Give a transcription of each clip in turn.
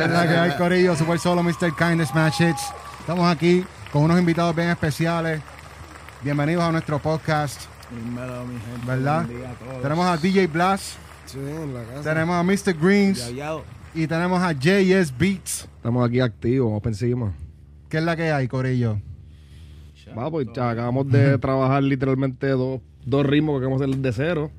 Es la que hay, Corillo, Super Solo, Mr. Kindness Smash Hits. Estamos aquí con unos invitados bien especiales. Bienvenidos a nuestro podcast, Dímelo, mi gente. ¿verdad? Buen día a todos. Tenemos a DJ Blast, Sí, en la casa. tenemos a Mr. Greens Ya, ya. y tenemos a JS Beats. Estamos aquí activos, vamos para encima. ¿Qué es la que hay, Corillo? Va, pues ya acabamos de trabajar literalmente dos, dos ritmos que queremos hacer de cero.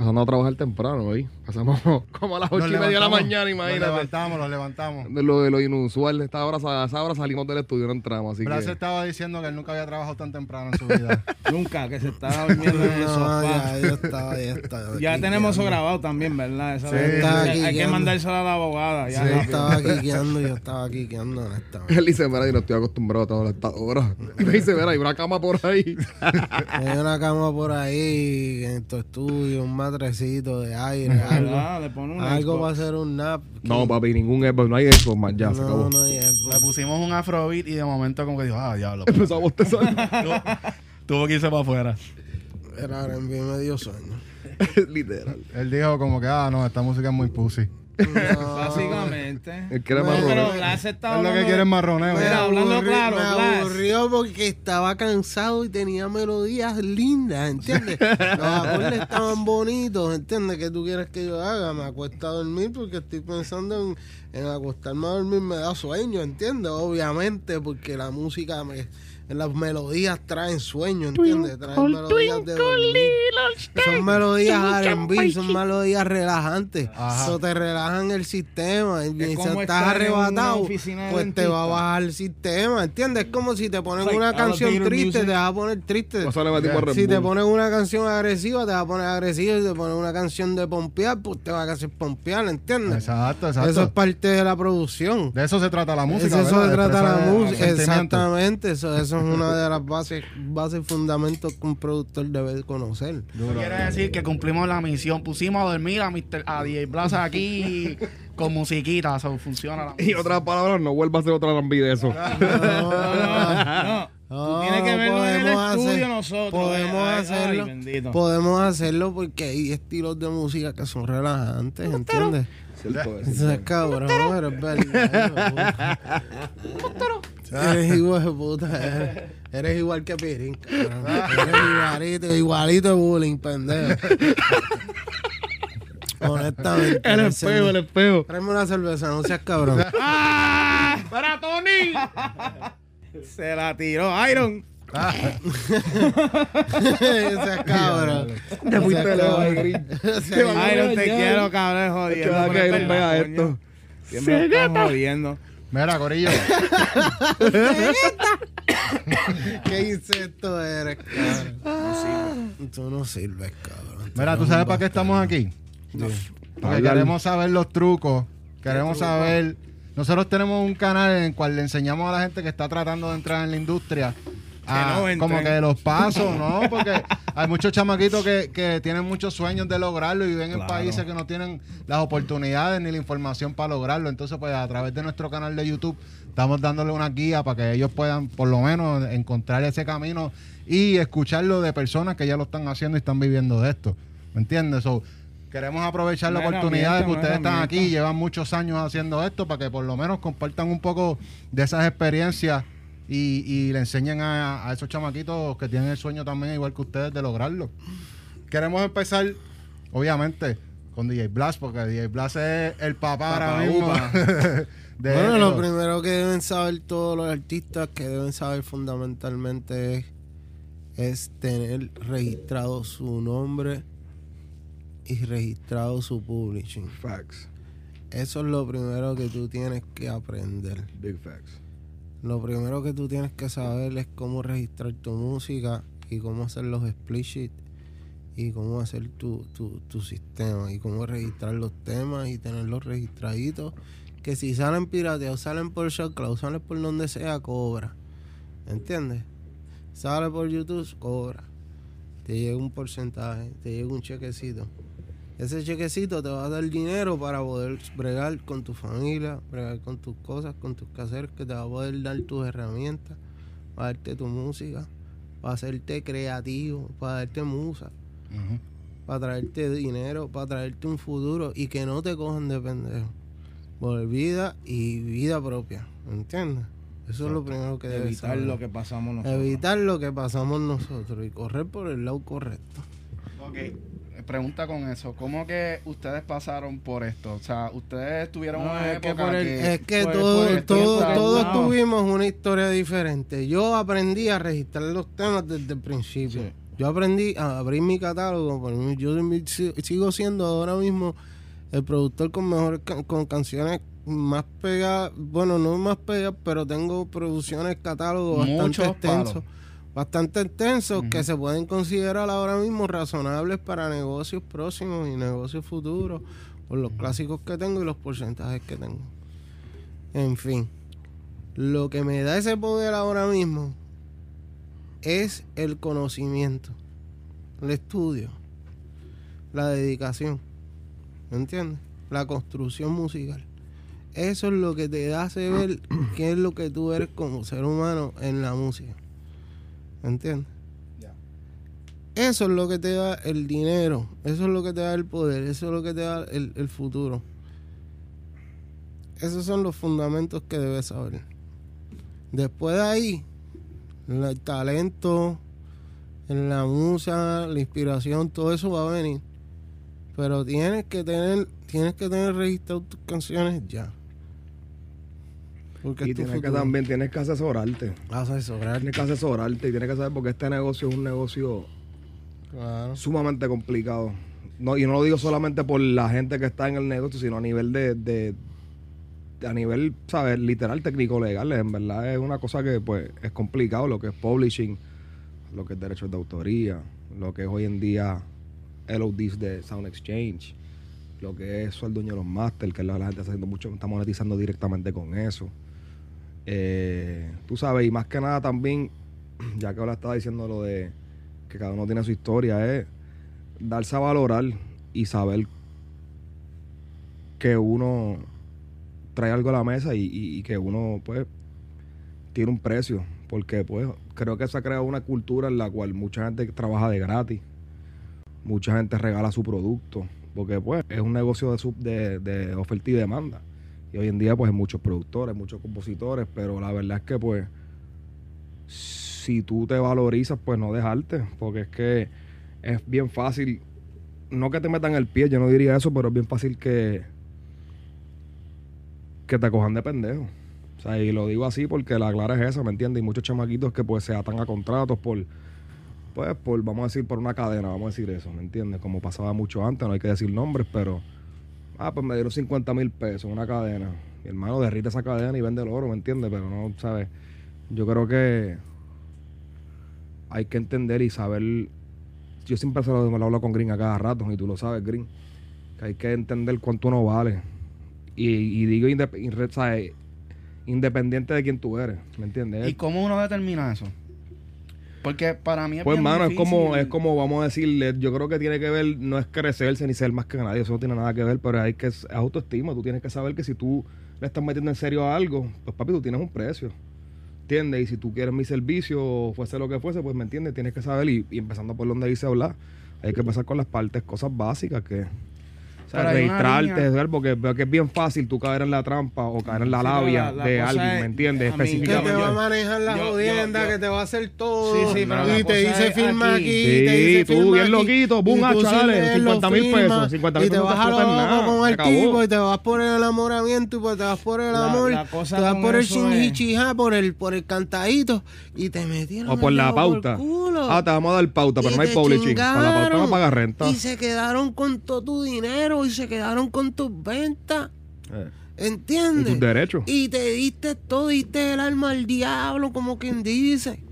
Pasando a trabajar temprano hoy. Pasamos como a las ocho Nos y media de la mañana, imagínate. levantamos, los levantamos. De lo, de lo inusual. Esta hora, a esa hora salimos del estudio, no entramos. Así Blas que. estaba diciendo que él nunca había trabajado tan temprano en su vida. Nunca, que se estaba durmiendo en el No, sofá. ya, ya estaba, ya estaba. Ya tenemos eso grabado también, ¿verdad? Esa Sí. vez. Estaba hay, que mandárselo a la abogada. Ya, Sí, rápido. estaba aquí guiando, yo estaba honestamente. Él dice, mira, yo no estoy acostumbrado a trabajar esta hora. Y me dice, mira, hay una cama por ahí. Hay una cama por ahí en tu estudio, un matrecito de aire, algo. ¿Verdad? Le pone un Algo Xbox. va a ser un nap. No, papi, ningún Xbox, no hay Xbox más, ya, se no, acabó. no hay Le pusimos un afrobeat y de momento como que dijo, ah, diablo. Empezó a bostezar. tuvo, tuvo que irse para afuera. Era R&B medio sueño. Literal. Él dijo como que, ah, no, esta música es muy pussy. No, Básicamente. Él quiere No, Pero Robert. Blas estaba Es lo que hablando- quiere es marroneo. Me, Mira, hablando aburrí- claro, me Blas. aburrió porque estaba cansado y tenía melodías lindas, ¿entiendes? Los acordes estaban bonitos, ¿entiendes? ¿Qué tú quieres que yo haga? Me acuesto a dormir porque estoy pensando en, en acostarme a dormir, me da sueño, ¿entiendes? Obviamente, porque la música, me, las melodías traen sueño, ¿entiendes? Traen melodías de dormir. Son melodías R&B, son melodías relajantes. Eso te relajan el sistema. Y si estás arrebatado, pues te va a bajar el sistema, ¿entiendes? Es como si te ponen Like una canción triste, music. te va a poner triste. Si te pones una canción agresiva, te va a poner agresivo. Si te pones una canción de pompear, pues te va a hacer pompear, ¿entiendes? Exacto, exacto. Eso es parte de la producción. De eso se trata la música. Eso, eso ¿verdad? se trata la música. Exactamente. Eso, eso es una de las bases, bases fundamentos que un productor debe conocer. Quiere decir que cumplimos la misión. Pusimos a dormir a, Mr. a DJ Plaza aquí con musiquita. Eso funciona. La Y otras palabras, no vuelva a hacer otra lambi de eso. No, Tú tienes que verlo en el podemos estudio hacer- nosotros. Podemos ay, hacerlo. podemos hacerlo porque hay estilos de música que son relajantes, ¿entiendes? Cierto es. Eso es cabrón, eres verdad. Eres igual de puta. Eres, eres igual que Pirín, cabrón. Eres igualito, igualito de bullying, pendejo. Honestamente. El espejo, el espejo. Tráeme una cerveza, no seas cabrón. ¡Para Tony! Se la tiró Iron. Ese cabrón. Te fuiste lejos, Green. Iron, te quiero, cabrón, jodiendo. Iron vea verdad, esto. Siempre me están jodiendo. Mira, Corillo. ¿Qué insecto eres, cabrón? Tú no sirves, cabrón. Mira, ¿tú sabes para qué estamos aquí? Porque Hablar. queremos saber los trucos. Queremos saber. Nosotros tenemos un canal en el cual le enseñamos a la gente que está tratando de entrar en la industria. A- no entren. como que los pasos, ¿no? Porque hay muchos chamaquitos que, que tienen muchos sueños de lograrlo y viven en países que no tienen las oportunidades ni la información para lograrlo. Entonces, pues a través de nuestro canal de YouTube estamos dándole una guía para que ellos puedan por lo menos encontrar ese camino y escucharlo de personas que ya lo están haciendo y están viviendo de esto. ¿Me entiendes? So, queremos aprovechar la oportunidad de que ustedes están aquí, llevan muchos años haciendo esto para que por lo menos compartan un poco de esas experiencias y, y le enseñen a, a esos chamaquitos que tienen el sueño también, igual que ustedes, de lograrlo. Queremos empezar, obviamente, con DJ Blast, porque DJ Blast es el papá ahora Papá mismo. de bueno, esto. lo primero que deben saber todos los artistas que deben saber fundamentalmente es, es tener registrado su nombre y registrado su publishing. Facts. Eso es lo primero que tú tienes que aprender. Big facts. Lo primero que tú tienes que saber es cómo registrar tu música y cómo hacer los split sheet y cómo hacer tu, tu, tu sistema y cómo registrar los temas y tenerlos registraditos. Que si salen pirateados, salen por SoundCloud, salen por donde sea, cobra. ¿Entiendes? Sale por YouTube, cobra. Te llega un porcentaje, te llega un chequecito. Ese chequecito te va a dar dinero para poder bregar con tu familia, bregar con tus cosas, con tus quehaceres, que te va a poder dar tus herramientas, para darte tu música, para hacerte creativo, para darte musa, para traerte dinero, para traerte un futuro y que no te cojan de pendejo. por vida y vida propia, ¿entiendes? Eso es lo primero que debes Evitar saber. lo que pasamos nosotros. Evitar lo que pasamos nosotros y correr por el lado correcto. Ok, pregunta con eso. ¿Cómo que ustedes pasaron por esto? O sea, ustedes tuvieron No, una es que época por el- que... Es que Por- todo- por todos tuvimos una historia diferente. Yo aprendí a registrar los temas desde el principio. Sí. Yo aprendí a abrir mi catálogo. Yo sigo siendo ahora mismo el productor con mejores con canciones más pegadas. Bueno, no más pegadas, pero tengo producciones, catálogos bastante extensos. Bastante extensos que se pueden considerar ahora mismo razonables para negocios próximos y negocios futuros. Por los clásicos que tengo y los porcentajes que tengo. En fin, lo que me da ese poder ahora mismo es el conocimiento, el estudio, la dedicación, ¿me entiendes? La construcción musical. Eso es lo que te da saber qué es lo que tú eres como ser humano en la música. ¿Me entiendes? Eso es lo que te da el dinero, eso es lo que te da el poder, eso es lo que te da el, el futuro. Esos son los fundamentos que debes saber. Después de ahí, el talento, la musa, la inspiración, todo eso va a venir. Pero tienes que tener, tienes que tener registrado tus canciones ya. Porque Y tienes que futuro. también tienes que asesorarte. Vas a asesorar. Tienes que asesorarte y tienes que saber porque este negocio es un negocio Claro. sumamente complicado. No, y no lo digo solamente por la gente que está en el negocio, sino a nivel de, de- de- a nivel, ¿sabes? Literal, técnico, legal. En verdad es una cosa que pues es complicado, lo que es publishing, lo que es derechos de autoría, lo que es hoy en día LODs de Sound Exchange, lo que es el dueño de los masters, que la, la gente está haciendo mucho, está monetizando directamente con eso. Eh, tú sabes, y más que nada también, ya que ahora estaba diciendo lo de que cada uno tiene su historia, es darse a valorar y saber que uno trae algo a la mesa y, que uno pues tiene un precio. Porque pues creo que se ha creado una cultura en la cual mucha gente trabaja de gratis. Mucha gente regala su producto. Porque pues es un negocio de, sub- de, de oferta y demanda y hoy en día pues hay muchos productores muchos compositores pero la verdad es que pues si tú te valorizas pues no dejarte porque es que es bien fácil no que te metan el pie yo no diría eso pero es bien fácil que que te cojan de pendejo. O sea, y lo digo así porque la clara es esa, ¿me entiendes? Y muchos chamaquitos que pues se atan a contratos por, pues, por, vamos a decir, por una cadena, vamos a decir eso, ¿me entiendes? Como pasaba mucho antes, no hay que decir nombres, pero, ah, pues me dieron 50 mil pesos en una cadena. Mi hermano derrite esa cadena y vende el oro, ¿me entiendes? Pero no, ¿sabes? Yo creo que hay que entender y saber, yo siempre se lo, lo hablo con Green a cada rato, y tú lo sabes, Green, que hay que entender cuánto uno vale. Y, digo independiente de quién tú eres, ¿me entiendes? ¿Y cómo uno determina eso? Porque para mí es Pues bien mano, es como, es como vamos a decirle, yo creo que tiene que ver, no es crecerse ni ser más que nadie, eso no tiene nada que ver, pero hay que es autoestima, tú tienes que saber que si tú le estás metiendo en serio a algo, pues papi, tú tienes un precio. ¿Entiendes? Y si tú quieres mi servicio, o fuese lo que fuese, pues me entiendes, tienes que saber, y, y empezando por donde dice hablar, hay que empezar con las partes, cosas básicas que. O sea, registrarte, porque veo que es bien fácil tú caer en la trampa o caer en la Sí, labia la- la de alguien, es- ¿me entiendes? mí- Que te Específicamente. va a manejar la yo- yo- jodienda, yo- que te va a hacer todo. Sí, sí, pero y te dice firma aquí. aquí. Sí, te dice tú firma bien aquí, loquito, boom, sin dale, leerlo 50 mil pesos, 50 mil Y te pesos vas a nada, con el acabó. tipo y te vas por el enamoramiento y pues te vas por el La- amor. te vas por el chingichija, por el, por el cantadito y te metieron O por la pauta. culo. Ah, te vamos a dar pauta, pero no hay publishing. Con la pauta no pagas renta. Y se quedaron con todo tu dinero y se quedaron con tus ventas. Eh, ¿Entiendes? Y tus derechos. Y te diste todo, diste el alma al diablo, como quien dice.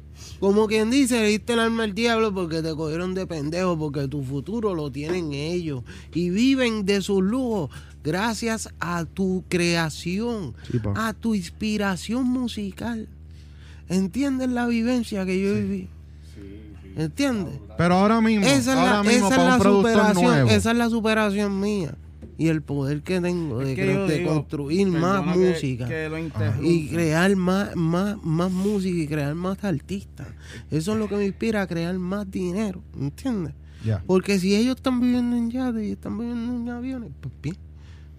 Como quien dice, le diste el alma al diablo porque te cogieron de pendejo, porque tu futuro lo tienen ellos. Y viven de sus lujos gracias a tu creación, Sí, a tu inspiración musical. ¿Entiendes la vivencia que yo viví? ¿Entiendes? Pero ahora mismo, Esa es ahora la, mismo esa es para la un productor superación, nuevo. esa es la superación mía. Y el poder que tengo de, que digo, construir más que- música que y crear más, más, más música y crear más artistas. Eso es lo que me inspira a crear más dinero, ¿entiendes? Porque si ellos están viviendo en yates y están viviendo en aviones, pues bien,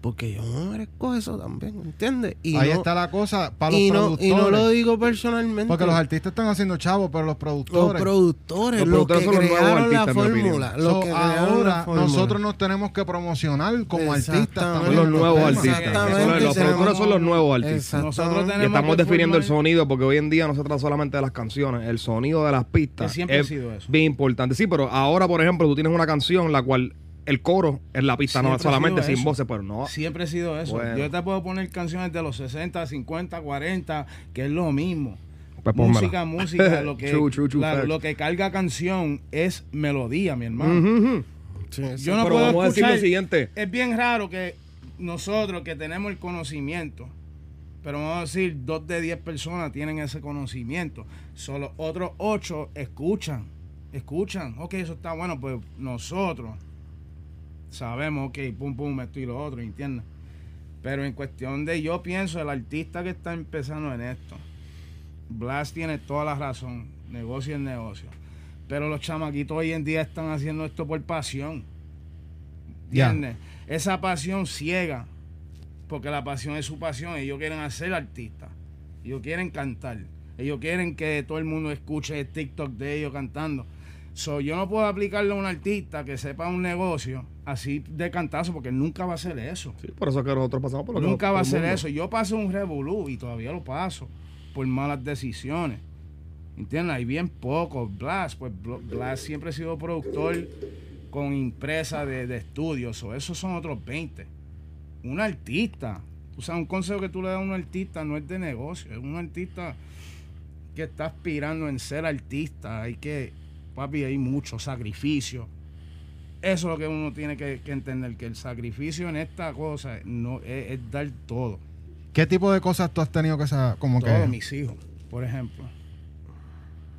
porque yo me merezco eso también, ¿entiendes? Y Ahí no, está la cosa para los y no, productores. y no lo digo personalmente. porque los artistas están haciendo chavos, pero los los productores. productores, Los los, productores que son los nuevos crearon la fórmula. Los So, que crearon la ahora fórmula. nosotros nos tenemos que promocionar como artistas. Son los nuevos artistas. Exactamente, Son los- los productores son los nuevos artistas. Nosotros Y tenemos estamos que definiendo el sonido porque hoy en día no se trata solamente de las canciones, el sonido de las pistas Que siempre ha sido eso. bien importante. Sí, pero ahora, por ejemplo, tú tienes una canción la cual el coro es la pista, no Siempre solamente sin voces, pero no. Siempre ha sido eso. Bueno. Yo te puedo poner canciones de los 60, 50, 40, que es lo mismo. Pues música, música, lo que, True, true, true la- facts. lo que carga canción es melodía, mi hermano. Sí, sí. Yo no pero puedo vamos a decir escuchar- lo siguiente. Es bien raro que nosotros que tenemos el conocimiento, pero vamos a decir, dos de diez personas tienen ese conocimiento. Solo otros ocho escuchan. Escuchan. Ok, eso está bueno, pues nosotros sabemos, ok, pum, pum, esto y lo otro, ¿entiendes? Pero en cuestión de, yo pienso, el artista que está empezando en esto, Blas tiene toda la razón, negocio es negocio. Pero los chamaquitos hoy en día están haciendo esto por pasión. ¿Entiendes? Esa pasión ciega, porque la pasión es su pasión. Ellos quieren hacer artistas, ellos quieren cantar, ellos quieren que todo el mundo escuche el TikTok de ellos cantando. So, yo no puedo aplicarle a un artista que sepa un negocio así de cantazo, porque nunca va a hacer eso. Sí, por eso es que nosotros pasamos por lo que Nunca va a mundo. eso. Yo paso un revolú y todavía lo paso por malas decisiones. ¿Entiendes? Hay bien pocos. Blas, pues Bl- Blas siempre ha sido productor con empresa de, de estudios. O esos son otros 20. Un artista. O sea, un consejo que tú le das a un artista no es de negocio. Es un artista que está aspirando en ser artista. Hay que, papi, hay mucho sacrificio. Eso es lo que uno tiene que, que entender, que el sacrificio en esta cosa no es, es dar todo. ¿Qué tipo de cosas tú has tenido que saber? Como Todos que. mis hijos, por ejemplo.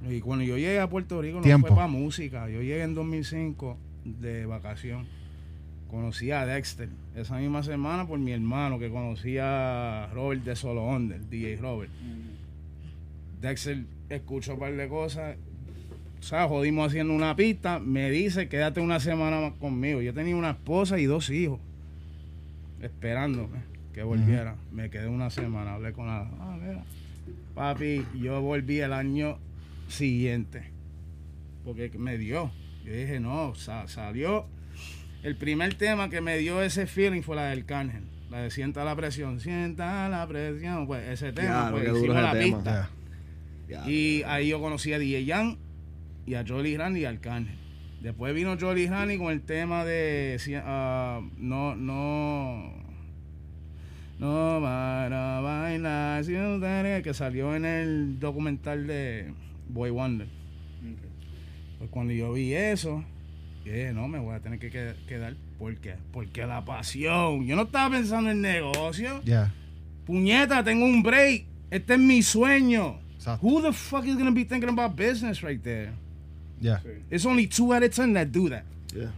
Y cuando yo llegué a Puerto Rico no Tiempo. fue para música. Yo llegué en 2005 de vacación. Conocí a Dexter esa misma semana por mi hermano que conocía a Robert de Solo Under, DJ Robert. Dexter escuchó un par de cosas. O sea, jodimos haciendo una pista. Me dice, quédate una semana más conmigo. Yo tenía una esposa y dos hijos esperándome que volviera. Me quedé una semana, hablé con la. Ah, mira. Papi, yo volví el año siguiente. Porque me dio. Yo dije, no, sa- salió. El primer tema que me dio ese feeling fue la del Cángel. La de Sienta la presión. Sienta la presión. Pues ese tema, Diablo, pues hicimos la tema. pista. Ya. Ya. Y ahí yo conocí a DJ Yan y a Jolly Randy y al Arcángel. Después vino Jolly Randy con el tema de si- ah, no, no, no para bailar si no tenés", que salió en el documental de Boy Wonder. Pues cuando yo vi eso, yo dije, no, me voy a tener que qued- quedar. ¿Por qué? Porque la pasión. Yo no estaba pensando en negocio. Ya. Puñeta, tengo un break. Este es mi sueño. Exacto. Who the fuck is gonna be thinking about business right there? Ya. It's only two out of ten that do that. Yeah.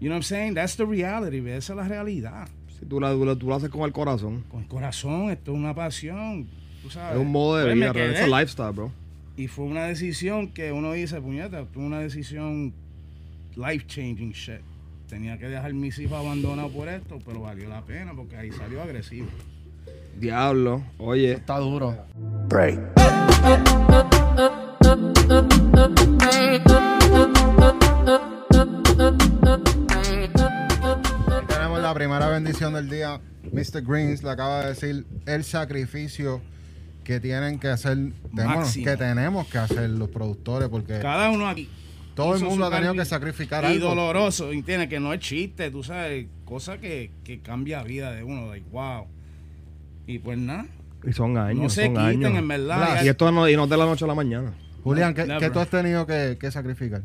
You know what I'm saying? That's the reality, babe. esa es la realidad. Si tú, la, tú, la- tú lo haces con el corazón. Con el corazón, esto es una pasión. Tú sabes. Es un modo de Pues vida, es un lifestyle, bro. Y fue una decisión que uno dice, puñeta, fue una decisión life changing shit. Tenía que dejar mis hijos abandonados por esto, pero valió la pena porque ahí salió agresivo. Diablo, oye. Está duro. Tenemos la primera bendición del día. Mr. Greens le acaba de decir el sacrificio que tienen que hacer, de- Máximo. que tenemos que hacer los productores, porque Cada uno aquí. todo el hizo mundo su ha tenido carne que sacrificar y algo. doloroso, ¿entiendes? Que no es chiste, tú sabes, cosa que, que cambia la vida de uno, like, wow. Y pues nada, Y son años, no se son quiten años. en verdad. Y esto no, y no es de la noche a la mañana. Julián, ¿qué, tú has tenido que, que sacrificar?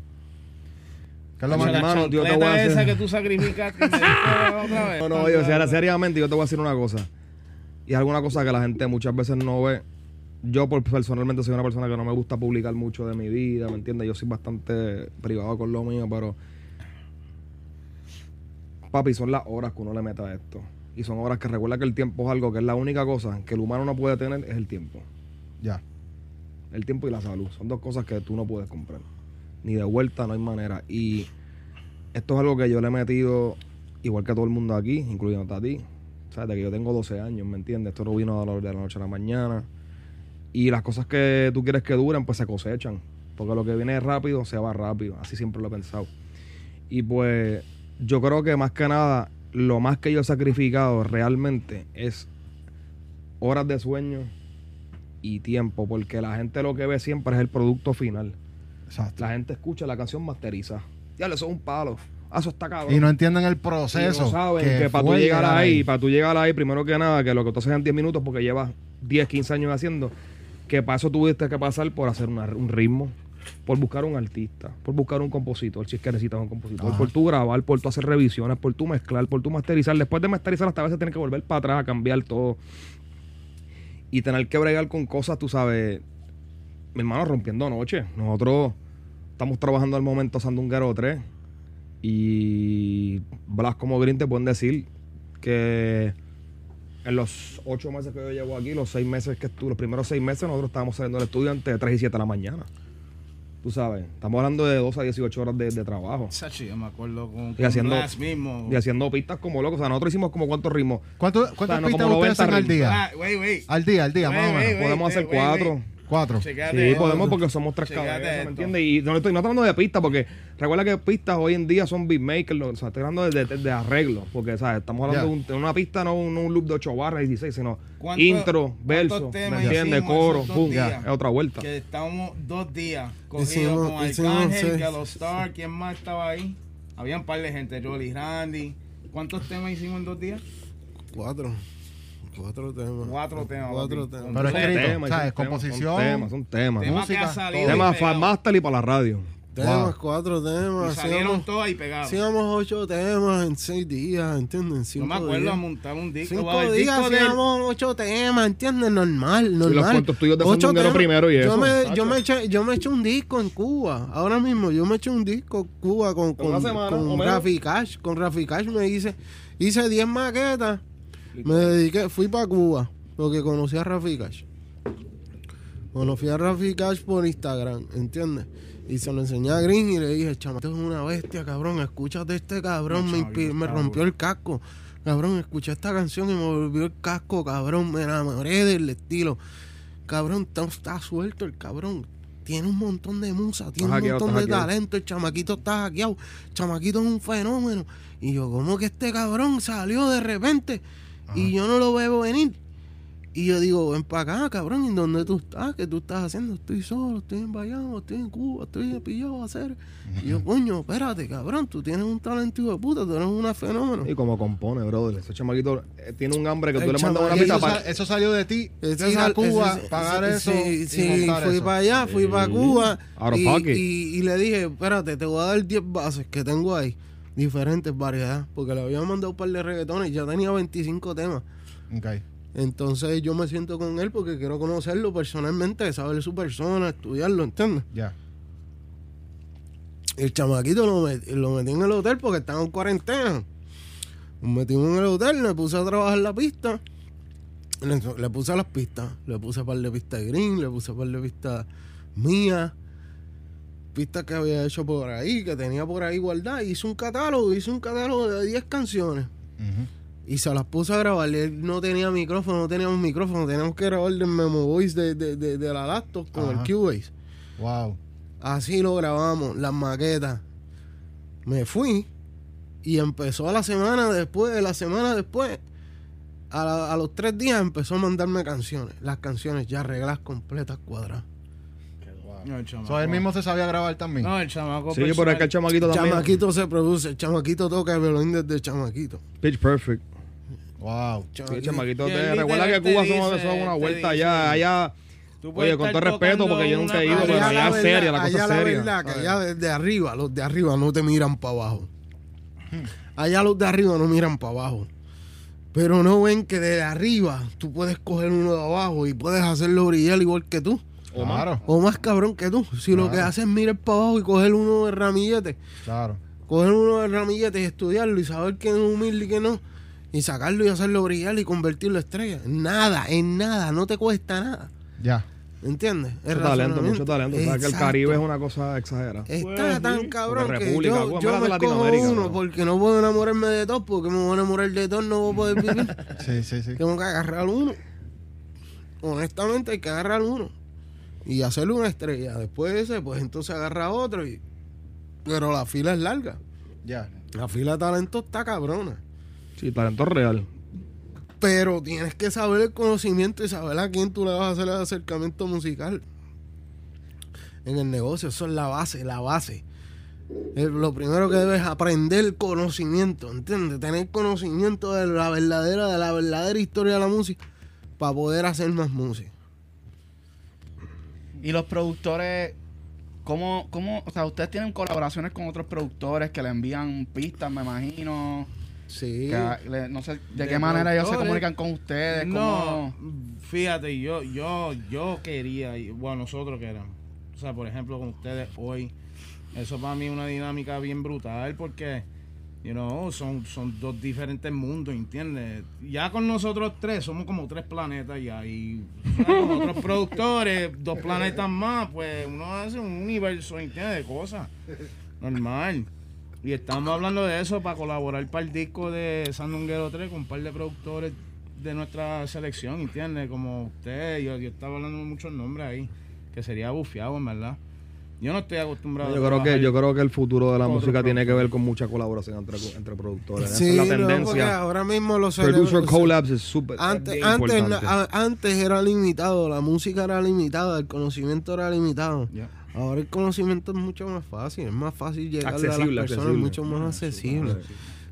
¿Qué es lo Oye, más- la hermano, yo te voy a hacer- esa que tú sacrificaste otra vez. No, no, oye, o sea, seriamente, yo te voy a decir una cosa. Y es alguna cosa que la gente muchas veces no ve. Yo por, personalmente soy una persona que no me gusta publicar mucho de mi vida, ¿me entiendes? Yo soy bastante privado con lo mío, pero... Papi, son las horas que uno le mete a esto. Y son horas que recuerda que el tiempo es algo que es la única cosa que el humano no puede tener, es el tiempo. Ya. El tiempo y la salud. Son dos cosas que tú no puedes comprar. Ni de vuelta, no hay manera. Y esto es algo que yo le he metido igual que todo el mundo aquí, incluyendo a ti. Sabes, de que yo tengo 12 años, ¿me entiendes? Esto no vino de la noche a la mañana. Y las cosas que tú quieres que duren, pues se cosechan. Porque lo que viene rápido, se va rápido. Así siempre lo he pensado. Y pues yo creo que más que nada, lo más que yo he sacrificado realmente es horas de sueño y tiempo. Porque la gente lo que ve siempre es el producto final. Exacto. La gente escucha la canción masterizada. Ya, eso es un palo. Ah, eso está cabrón. Y no entienden el Y proceso. no saben que, para tú llegar ahí, para tú llegar ahí, primero que nada, que lo que tú haces en 10 minutos, porque llevas 10, 15 años haciendo, que para eso tuviste que pasar por hacer una- un ritmo, por buscar un artista, por buscar un compositor, si es que necesitas un compositor, Ajá. por tú grabar, por tú hacer revisiones, por tú mezclar, por tú masterizar. Después de masterizar, hasta a veces tienes que volver para atrás a cambiar todo. Y tener que bregar con cosas, tú sabes, mi hermano rompiendo noche. Nosotros estamos trabajando al momento Sandunguero 3 y Blas como Green te pueden decir que en los ocho meses que yo llevo aquí, los seis meses que estuve, los primeros seis meses nosotros estábamos saliendo del estudio entre 3 y 7 de la mañana. Tú sabes, estamos hablando de 12 a 18 horas de, de trabajo. Sachi, yo me acuerdo con, Y haciendo- mismo. Y haciendo pistas como locos. O sea, nosotros hicimos como cuántos ritmos. ¿Cuánto- O sea, ¿Cuántas no, pistas como ustedes 90 hacen al día? Ah, wey, wey. Al día, al día, Wey, más o menos. wey. Podemos hacer wey, cuatro. Cuatro. Checate. Sí, podemos porque somos tres cabezas, ¿me entiendes? Y no estoy, no estoy hablando de pistas porque recuerda que pistas hoy en día son beatmakers, o sea, estoy hablando de, de, de arreglo, porque ¿sabes? estamos hablando Ya. de, un- de una pista, no un, loop de 8 barras y 16, sino ¿Cuánto- intro, verso, ¿me entiendes? Coro, pum, días? es otra vuelta. Que estábamos dos días Hicimos- con Arcángel, seis. Galo Star, ¿quién más estaba ahí? Había un par de gente, Rolly Randy. ¿Cuántos temas hicimos en dos días? Cuatro. Cuatro temas. Cuatro temas, Cuatro temas. Pero Son escrito, temas, ¿sabes? son temas, Composición. Son temas, son temas. Temas que música, ha salido Temas y Master y para la radio. Temas, Wow. cuatro Y temas. salieron Hacíamos, todas y pegados. hacíamos ocho temas en seis días, ¿entiendes? En No cinco me acuerdo días. a montar un disco. Cinco el días disco del- hacíamos ocho temas, ¿entiendes? Normal, normal. los cuentos tuyos de Ocho temas. primero y yo eso, Me, yo, me eché, yo me eché un disco en Cuba. Ahora mismo, yo me eché un disco en Cuba con, ¿En una con, semana, con? Rafi Cash. Con Rafi Cash me hice, hice 10 maquetas. Me dediqué, fui para Cuba, porque conocí a Rafi Cash. Conocí a Rafi Cash por Instagram, ¿entiendes? Y se lo enseñé a Green y le dije, chamato es una bestia, cabrón, escúchate este cabrón, No, me, me rompió el casco. Cabrón, escuché esta canción y me volvió el casco, cabrón, me enamoré del estilo. Cabrón, está, suelto el cabrón. Tiene un montón de musa, tiene un hackeado, montón de hackeado. talento. El chamaquito está hackeado. El chamaquito es un fenómeno. Y yo, ¿cómo que este cabrón salió de repente? Y yo no lo veo venir. Y yo digo, ven para acá, cabrón, ¿y dónde tú estás? ¿Qué tú estás haciendo? Estoy solo, estoy en Bayamo, estoy en Cuba, estoy pillado a hacer. Y yo, coño, espérate, cabrón, tú tienes un talento hijo de puta, tú eres un fenómeno. Y como compone, brother. Ese chamaquito eh, tiene un hambre que tú El le mandas una Eso, para... eso salió de ti. Ese ir a Cuba, ese- pagar ese- eso. Sí, sí, fui eso. para allá, fui Sí. para Cuba. Y, y, y le dije, espérate, te voy a dar 10 bases que tengo ahí. Diferentes variedades. Porque le había mandado un par de reggaetones y ya tenía 25 temas. Ok. Entonces yo me siento con él porque quiero conocerlo personalmente, saber su persona, estudiarlo, ¿entiendes? Ya. El chamaquito lo, met- lo metí en el hotel porque estaba en cuarentena. Lo metimos en el hotel, me puse a trabajar la pista. Le, le puse las pistas. Le puse un par de pistas de green, le puse un par de pistas mías. Pistas que había hecho por ahí, que tenía por ahí guardadas. Hice un catálogo, hice un catálogo de 10 canciones. Y se las puse a grabar. Él no tenía micrófono, no teníamos micrófono. Teníamos que grabar del Memo Voice de, de, de, de la laptop con Ajá. el Cubase. Wow. Así lo grabamos, las maquetas. Me fui y empezó a la semana después, la semana después, a, la- a los tres días empezó a mandarme canciones. Las canciones ya arregladas completas, cuadradas. No, el chamaco. So, él mismo se sabía grabar también. No, el chamaco. Sí, pero es que el chamaquito también... Chamaquito se produce, el chamaquito toca el violín desde chamaquito. Pitch Perfect. Wow. Sí, Chamaquito- chamaquito. Y te- recuerda que Cuba dice- son una vuelta dice- allá, allá... Oye, con todo respeto, porque yo nunca he ido, pero pared. allá es seria, la cosa allá la seria. verdad que allá desde arriba, los de arriba no te miran para abajo. Allá los de arriba no miran para abajo. Pero no ven que desde arriba tú puedes coger uno de abajo y puedes hacerlo brillar igual que tú. O más. Claro, O más cabrón que tú. Si lo que haces es mirar para abajo y coger uno de ramillete. claro. Coger uno de ramillete y estudiarlo y saber quién es humilde y quién no. Y sacarlo y hacerlo brillar y convertirlo en estrella. Nada, en nada. No te cuesta nada. Ya. ¿Entiendes? Mucho talento, mucho talento. O sea, que el. Caribe es una cosa exagerada. Está tan cabrón Porque que República, yo, yo me Latinoamérica, uno porque no puedo enamorarme de todos porque me voy a enamorar de todos, no voy a poder vivir. Sí, sí, sí. Tengo que agarrar uno. Honestamente hay que agarrar uno. Y hacerle una estrella. Después de ese, pues entonces agarra otro. Y... Pero la fila es larga. Ya. La fila de talento está cabrona. Sí, talento real. Pero tienes que saber el conocimiento y saber a quién tú le vas a hacer el acercamiento musical. En el negocio, eso es la base, la base. Lo primero que debes aprender el conocimiento, ¿entiendes? Tener conocimiento de la verdadera, de la verdadera historia de la música para poder hacer más música. Y los productores, ¿cómo, cómo, o sea, ustedes tienen colaboraciones con otros productores que le envían pistas, me imagino? Sí. Que, le- no sé de, De qué manera ellos se comunican con ustedes. No, ¿cómo? fíjate, yo, yo, yo quería, y, bueno, nosotros queremos. O sea, por ejemplo, con ustedes hoy, eso para mí es una dinámica bien brutal porque, you know, son, son dos diferentes mundos, ¿entiendes? Ya con nosotros tres, somos como tres planetas ya, y con otros productores, dos planetas más, pues uno hace un universo, ¿entiendes? De cosas. Normal. Y estamos hablando de eso para colaborar para el disco de Sandunguero 3 con un par de productores de nuestra selección, ¿entiendes? Como usted, yo, yo estaba hablando de muchos nombres ahí, que sería bufiado, en verdad. Yo no estoy acostumbrado Yo a creo que yo creo que el futuro de la música tiene que ver con mucha colaboración entre, entre productores. Esa Sí, es la no, tendencia. ahora mismo los Producer collabs es súper Antes, antes, antes era limitado, la música era limitada, el conocimiento era limitado. Ahora el conocimiento es mucho más fácil, es más fácil llegar a las Accesible, personas, accesible. mucho más accesible.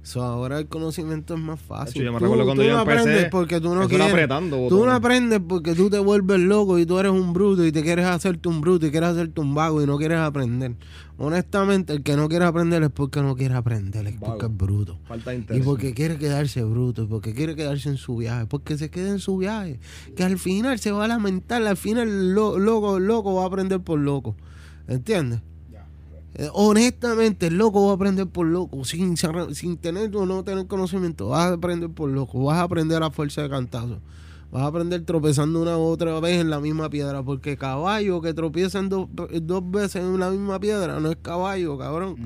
So, ahora el conocimiento es más fácil. Hecho, yo me Tú- recuerdo cuando tú yo no aprendes porque tú no quieres. apretando Tú no aprendes porque tú te vuelves loco y tú eres un bruto y te quieres hacerte un bruto y quieres hacerte un vago y no quieres aprender. Honestamente, el que no quiere aprender es porque no quiere aprender, es porque es bruto. Falta de Y porque quiere quedarse bruto, y porque quiere quedarse en su viaje, porque se queda en su viaje, que al final se va a lamentar, al final lo- loco, loco va a aprender por loco, ¿entiendes? Eh, honestamente, el loco va a aprender por loco, sin, sin tener o no tener conocimiento, vas a aprender por loco, vas a aprender a fuerza de cantazo, vas a aprender tropezando una u otra vez en la misma piedra, porque caballo que tropieza en dos, dos veces en la misma piedra no es caballo, cabrón,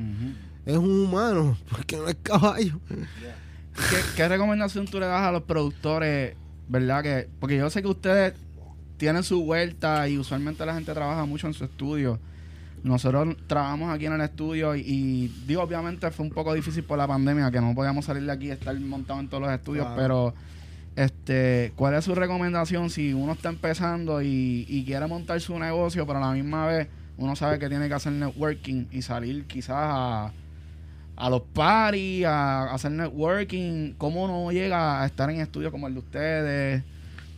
es un humano, porque no es caballo. ¿Qué, qué recomendación tú le das a los productores, verdad? que Porque yo sé que ustedes tienen su vuelta y usualmente la gente trabaja mucho en su estudio. Nosotros trabajamos aquí en el estudio y, y, digo, obviamente fue un poco difícil por la pandemia, que no podíamos salir de aquí y estar montados en todos los estudios, Claro. pero este, ¿cuál es su recomendación si uno está empezando y, y quiere montar su negocio, pero a la misma vez uno sabe que tiene que hacer networking y salir quizás a, a los parties, a, hacer networking? ¿Cómo uno llega a estar en estudios como el de ustedes?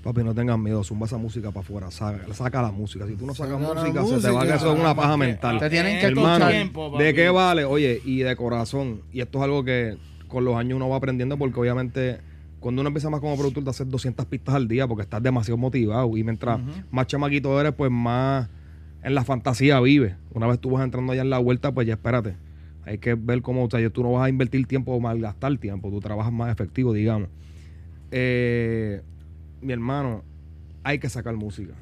Papi, no tengan miedo, zumba esa música para afuera, saca, saca la música. Si tú no sacas Saca música, se te va que eso es una paja mental. Te tienen que Hermano, escuchar. tiempo, ¿de qué vale? Oye, y de corazón, y esto es algo que con los años uno va aprendiendo porque obviamente cuando uno empieza más como productor te hacer 200 pistas al día porque estás demasiado motivado y mientras más chamaquito eres, pues más en la fantasía vive. Una vez tú vas entrando allá en la vuelta, pues ya espérate. Hay que ver cómo, o sea, tú no vas a invertir tiempo o malgastar tiempo, tú trabajas más efectivo, digamos. Eh, mi hermano, hay que sacar música.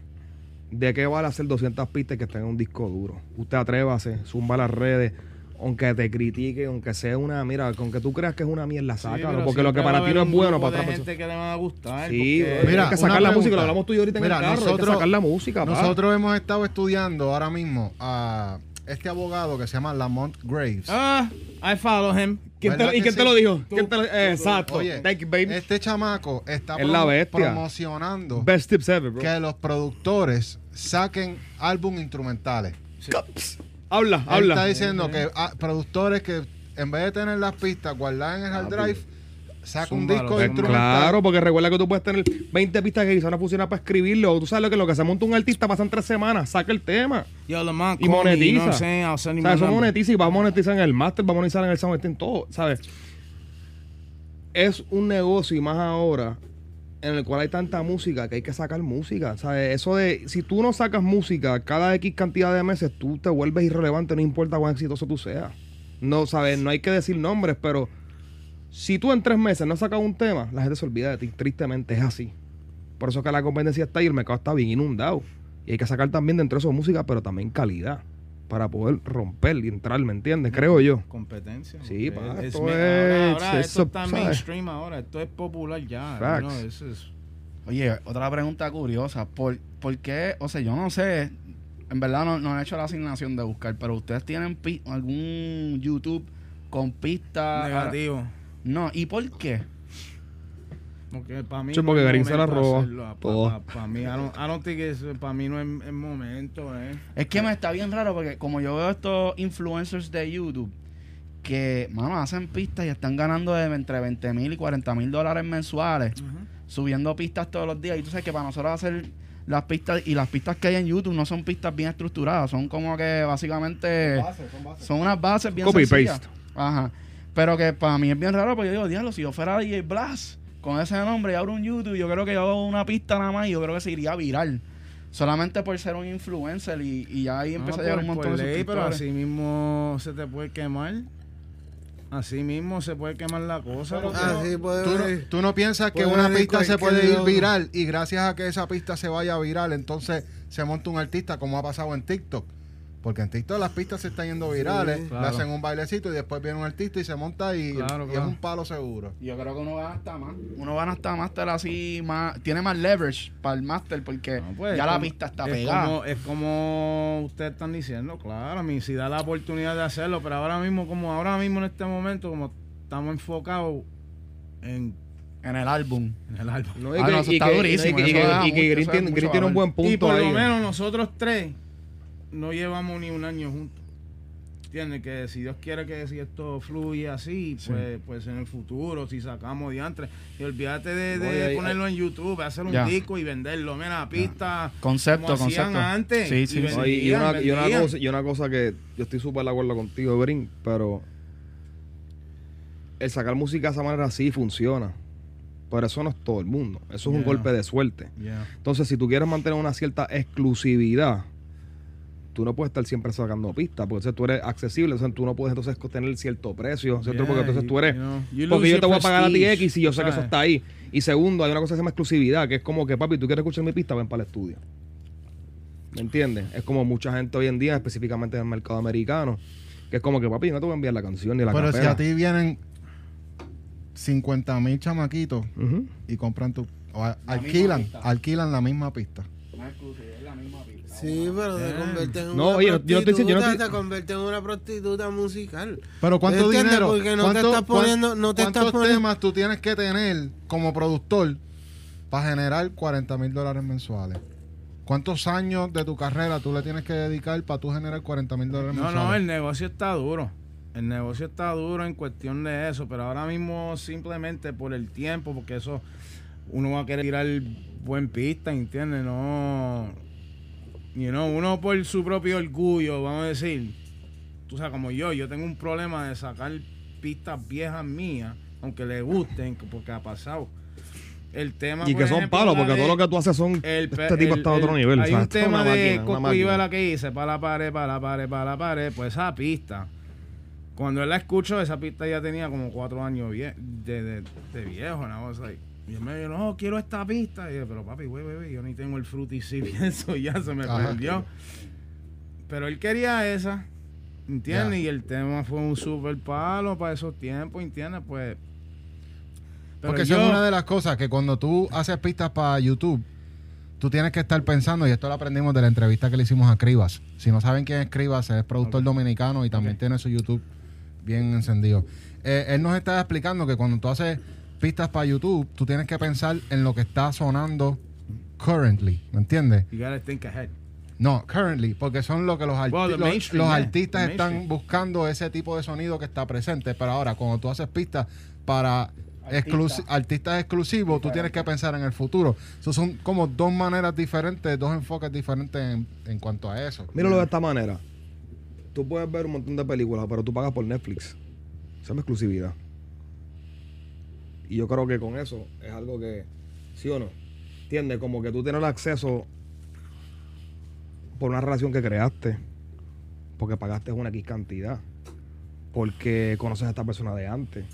¿De qué vale hacer 200 pistas y que tenga un disco duro? Usted atrévase, zumba a las redes, aunque te critique, aunque sea una, mira, con que tú creas que es una mierda, Sí, sácalo, pero porque lo que para ti no es bueno, para otra persona. gente que le va a gustar. Sí, porque- hay Mira, que sacar la música, lo hablamos tú y yo ahorita en Mira, el carro, hay que nosotros- sacar la música, pa. Nosotros hemos estado estudiando ahora mismo a este abogado que se llama Lamont Graves. Ah, I follow him. ¿Quién te- ¿Verdad ¿Y que quién te lo dijo? Tú, ¿Quién te lo- tú. Exacto. Oye, Thank you, baby. este chamaco está Es la promo- bestia. promocionando Best tips ever, bro. que los productores saquen álbum instrumentales. Habla, Él habla. está diciendo que ah, productores que en vez de tener las pistas guardadas en el hard drive, saca un disco pues, instrumental. Claro, porque recuerda que tú puedes tener 20 pistas que quizás no funcionan para escribirlo. O tú sabes lo que lo que se monta un artista pasan tres semanas, saca el tema. Yo, Lamont, Y call me, you know monetiza. O sea, eso number. monetiza y va a monetizar en el máster, va a monetizar en el sound, en todo, ¿sabes? Es un negocio y más ahora en el cual hay tanta música que hay que sacar música, ¿sabes? Eso de, si tú no sacas música cada X cantidad de meses, tú te vuelves irrelevante, no importa cuán exitoso tú seas. No, ¿sabes? No hay que decir nombres, pero si tú en tres meses no sacas un tema, la gente se olvida de ti, tristemente es así. Por eso que la competencia está ahí, el mercado está bien inundado. Y hay que sacar también dentro de eso música, pero también calidad. Para poder romper y entrar, ¿me entiendes? Creo yo. Competencia. Sí, porque pa, es- esto es- ahora, esto está ¿sabes? mainstream ahora. Esto es popular ya. Facts. ¿no? Eso es- Oye, otra pregunta curiosa. ¿Por, por qué? O sea, yo no sé. En verdad no, no he hecho la asignación de buscar, pero ustedes tienen pi- algún YouTube con pistas. negativo. No, ¿y por qué? Porque para mí. Sí, no porque es Garín se la roba. Para mí, I don't, I don't think it's- para mí no es el momento, eh. Es que me está bien raro porque como yo veo estos influencers de YouTube que, mano, hacen pistas y están ganando de entre 20 mil y 40 mil dólares mensuales subiendo pistas todos los días. Y tú sabes que para nosotros hacer las pistas y las pistas que hay en YouTube no son pistas bien estructuradas, son como que básicamente son unas bases bien Copy sencillas. paste. Ajá. Pero que para mí es bien raro porque yo digo, diablo, si yo fuera DJ Blast con ese nombre y abro un YouTube, yo creo que yo hago una pista nada más y yo creo que se iría viral. Solamente por ser un influencer y, y ya ahí No, empieza a por- llegar un montón por de ley, pero así mismo se te puede quemar. Así mismo se puede quemar la cosa. Así puede ¿Tú no, tú no piensas que una pista se puede ir viral y gracias a que esa pista se vaya viral, entonces se monta un artista como ha pasado en TikTok? Porque en TikTok las pistas se están yendo virales, le claro. hacen un bailecito y después viene un artista y se monta y, Claro, y claro. es un palo seguro. Yo creo que uno gana hasta más. Uno gana hasta máster así, más, tiene más leverage para el máster porque No, pues, ya la como- pista está es pegada. Como, es como ustedes están diciendo, claro, a mí si da la oportunidad de hacerlo, pero ahora mismo, como ahora mismo en este momento, como estamos enfocados en, En el álbum. en el álbum. No, y Ah, que, no, eso y está que- durísimo, y que- y y Green tiene, un buen punto y por ahí. lo menos nosotros tres no llevamos ni un año juntos. ¿Entiendes? Que si Dios quiere que si esto fluye así, pues, pues en el futuro, si sacamos diantre, y olvídate de, ahí- ponerlo en YouTube, hacer un Ya. disco y venderlo. Mira, pista. Concepto, como hacían concepto. antes. Sí, sí, y y, una, y una cosa, y una cosa que yo estoy súper de acuerdo contigo, Green, pero el sacar música de esa manera sí funciona. Pero eso no es todo el mundo. Eso es un golpe de suerte. Yeah. Entonces, si tú quieres mantener una cierta exclusividad, tú no puedes estar siempre sacando pistas, porque entonces tú eres accesible, entonces tú no puedes entonces tener cierto precio, ¿cierto? Yeah, porque entonces tú you- eres... you know, you porque yo te voy a pagar a ti X y yo sé que eso está ahí. Y segundo, hay una cosa que se llama exclusividad, que es como que, papi, tú quieres escuchar mi pista, ven para el estudio. ¿Me entiendes? Es como mucha gente hoy en día, específicamente en el mercado americano, que es como que, papi, no te voy a enviar la canción ni la Pero si a ti vienen 50 mil chamaquitos y compran tu... o alquilan, alquilan la misma pista. Es la misma pista. Sí, pero te convierte en No, una oye, yo no estoy prostituta, diciendo- yo no estoy- te convierte en una prostituta musical. Pero ¿cuánto dinero? Porque no te cuánto- estás poniendo- no te ¿Cuántos estás poniendo- temas tú tienes que tener como productor para generar 40 mil dólares mensuales? ¿Cuántos años de tu carrera tú le tienes que dedicar para tú generar 40 mil dólares No, mensuales? no, el negocio está duro. El negocio está duro en cuestión de eso, pero ahora mismo simplemente por el tiempo, porque eso uno va a querer tirar buen pista, ¿entiendes? No, you know, uno por su propio orgullo, vamos a decir, tú sabes, como yo, yo tengo un problema de sacar pistas viejas mías, aunque le gusten, porque ha pasado. El tema, Y que son ejemplo, palos, porque de- todo lo que tú haces son... el este tipo el- está a otro el- nivel. Hay o sea, un tema de que hice, para la pared, para la pared, para la pared, pues esa pista. Cuando él la escuchó, esa pista ya tenía como cuatro años vie- de, de, de viejo, ¿no? O sea, y él me dijo, no, quiero esta pista. Y yo, pero papi, güey, güey, yo ni tengo el fruity sí pienso, ya se me Ajá. perdió. Pero él quería esa, ¿entiendes? Y el tema fue un super palo para esos tiempos, ¿entiendes? Pues... pero Porque esa yo- es una de las cosas que cuando tú haces pistas para YouTube, tú tienes que estar pensando, y esto lo aprendimos de la entrevista que le hicimos a Cribas. Si no saben quién es Cribas, es productor dominicano y también tiene su YouTube bien encendido. Eh, él nos está explicando que cuando tú haces pistas para YouTube, tú tienes que pensar en lo que está sonando currently, ¿me entiendes? You gotta think ahead. No, currently, porque son lo que los, arti- Well, los- artistas están buscando ese tipo de sonido que está presente. Pero ahora, cuando tú haces pistas para Artista. exclusi- artistas exclusivos, tú tienes que pensar en el futuro. Eso son como dos maneras diferentes, dos enfoques diferentes en, en cuanto a eso. Míralo de esta manera. Tú puedes ver un montón de películas, pero tú pagas por Netflix. Se llama exclusividad. Y yo creo que con eso es algo que, ¿sí o no? ¿Entiendes? Como que tú tienes el acceso por una relación que creaste, porque pagaste una X cantidad, porque conoces a esta persona de antes,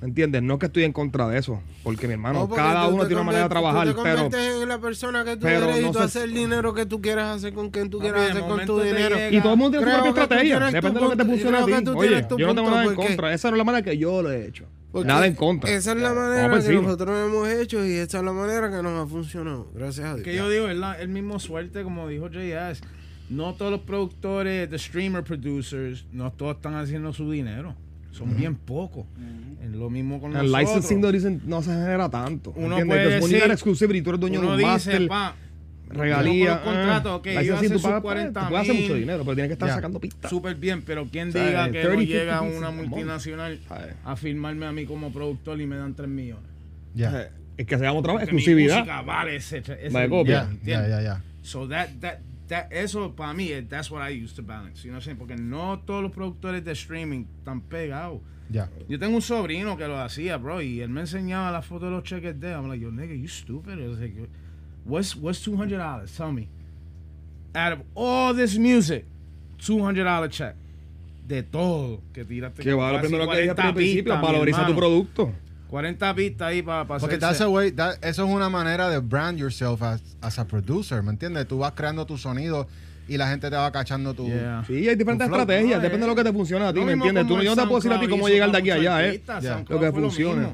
¿Me entiendes? No es que estoy en contra de eso, porque mi hermano, No, porque cada tú uno tiene una manera de trabajar, Tú te pero en la persona que tú pero eres no y tú se- haces el dinero que tú quieras hacer con quien tú Papi, quieras hacer con tu dinero. llega- y todo el mundo tiene su Creo propia que tú estrategia, depende de lo que te funcione a ti. tú Oye, yo no tengo nada en contra, esa no es la manera que yo lo he hecho. Porque nada en contra. Esa es la manera que nosotros hemos hecho y esa es la manera que nos ha funcionado. Gracias a Dios. Que yo digo, es la- el mismo suerte, como dijo JS. No todos los productores, the streamer producers, no todos están haciendo su dinero. Son bien pocos. Lo mismo con El nosotros. licensing no, dicen- no se genera tanto. Uno ¿entiendes? puede decir- exclusive y tú eres dueño Uno de un dice, máster, pa, regalía. yo por los contratos, ok, yo sus pagas, 40 tú puedes hacer mucho dinero, pero tienes que estar Ya. sacando pistas. súper bien, pero quien O sea, diga que 30, no 50, llega 15, una multinacional a firmarme a mí como productor y me dan 3 millones. Ya. Es que se llama otra vez, exclusividad. música vale ese, ese Vale, copia. Ya, ya, ya. So that, that, that, eso para mí, eh, that's what I used to balance. You know what I'm saying? Porque no todos los productores de streaming están pegados. Ya. Yo tengo un sobrino que lo hacía, bro, y él me enseñaba la foto de los cheques de él. I'm like, yo, nigga, you stupid. What's, what's $200? Tell me. Out of all this music, $200 check. De todo que tiraste. Que va lo casi primero que dije al 40 principio, valoriza tu producto. 40 pistas ahí para pasar. Porque that's a way, that- eso es una manera de brand yourself as, as a producer, ¿me entiendes? Tú vas creando tu sonido y la gente te va cachando tu... Yeah. Sí, hay diferentes estrategias, no, depende de eh. lo que te funcione a ti, Lo ¿me entiendes? Tú, yo no te puedo decir a ti cómo llegar de aquí a allá, ¿eh? Lo que fue funcione.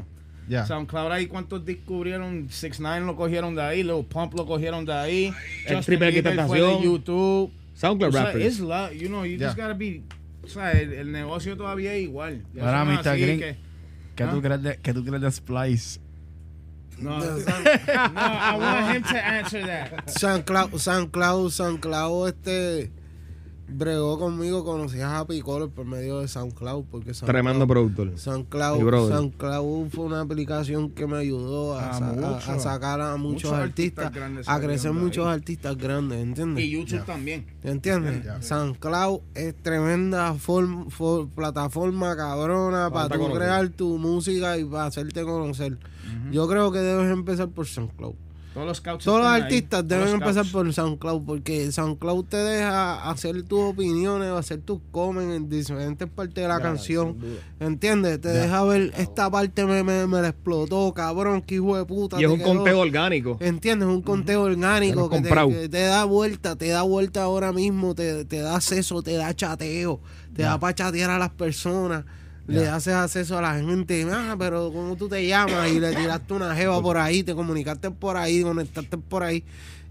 SoundCloud ahí cuántos descubrieron, 6 9 lo cogieron de ahí, Lil Pump lo cogieron de ahí, El Triple fue de. YouTube. SoundCloud O sea, rappers. it's love, you know, you just gotta be, o sea, el, el negocio todavía es igual. Ya Ahora, eso no es Mr. así Green. que- ¿Qué, ¿Ah? tú crees de, ¿Qué tú crees de Splice? no, no, I want him to answer that. SoundCloud, SoundCloud, SoundCloud, este bregó conmigo, conocí a Happy Color por medio de SoundCloud, porque SoundCloud, Tremendo productor. SoundCloud. SoundCloud fue una aplicación que me ayudó a, A sa- a- mucho. a sacar a muchos, Muchos artistas, a crecer muchos ahí. artistas grandes, ¿entiendes? Y YouTube también. ¿Entiendes? Ya. SoundCloud es tremenda form- for- plataforma cabrona para Para tú conocer. crear tu música y para hacerte conocer. Yo creo que debes empezar por SoundCloud. Todos los scouts Todos los están ahí. artistas deben los empezar scouts. por SoundCloud porque SoundCloud te deja hacer tus opiniones, hacer tus comments en diferentes partes de la canción. ¿Entiendes? Te deja ver esta parte me, me, me la explotó, cabrón, que hijo de puta. Y es un quedó". conteo orgánico. ¿Entiendes? Un conteo Ya orgánico te, que te da vuelta, te da vuelta ahora mismo, te, te da acceso, te da chateo, te da para chatear a las personas, le haces acceso a la gente, ah, pero ¿cómo tú te llamas? Y le tiraste una jeva por ahí, te comunicaste por ahí, conectaste por ahí.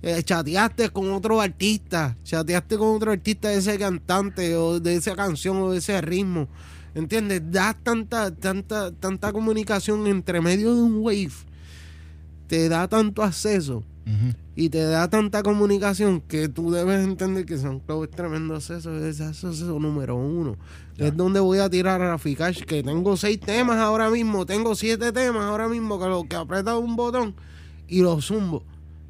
eh, chateaste con otro artista, chateaste con otro artista de ese cantante o de esa canción o de ese ritmo. ¿Entiendes? Das tanta, tanta, tanta comunicación entre medio de un wave. Te da tanto acceso. Y te da tanta comunicación que tú debes entender que SoundCloud es tremendo acceso, es acceso número uno. Es donde voy a tirar a Rafikash, que tengo seis temas ahora mismo, tengo siete temas ahora mismo, que lo que aprieta un botón y lo zumbo.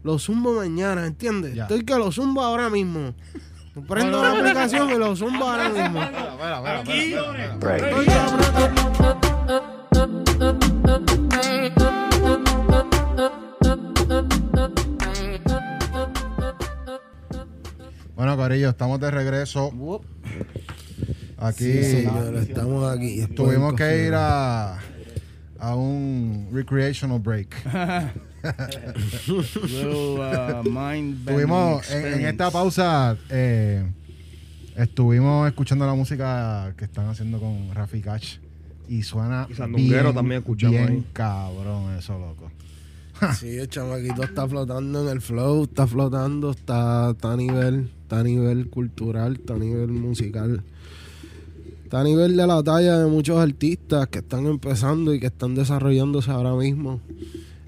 Lo zumbo mañana, ¿entiendes? Ya. Estoy que lo zumbo ahora mismo. Prendo la aplicación y lo zumbo ahora mismo. Estoy que Corillo, estamos de regreso. Aquí Sí, señor, estamos aquí. tuvimos que ir a, a un recreational break. Little, uh, mind Estuvimos en, en esta pausa, eh, estuvimos escuchando la música que están haciendo con Rafi Cash y suena Y Sandunguero también escuchamos bien ahí. cabrón eso, loco. Sí, el chamaquito está flotando en el flow, está flotando, está, está a nivel, está a nivel cultural, está a nivel musical. Está a nivel de la talla de muchos artistas que están empezando y que están desarrollándose ahora mismo.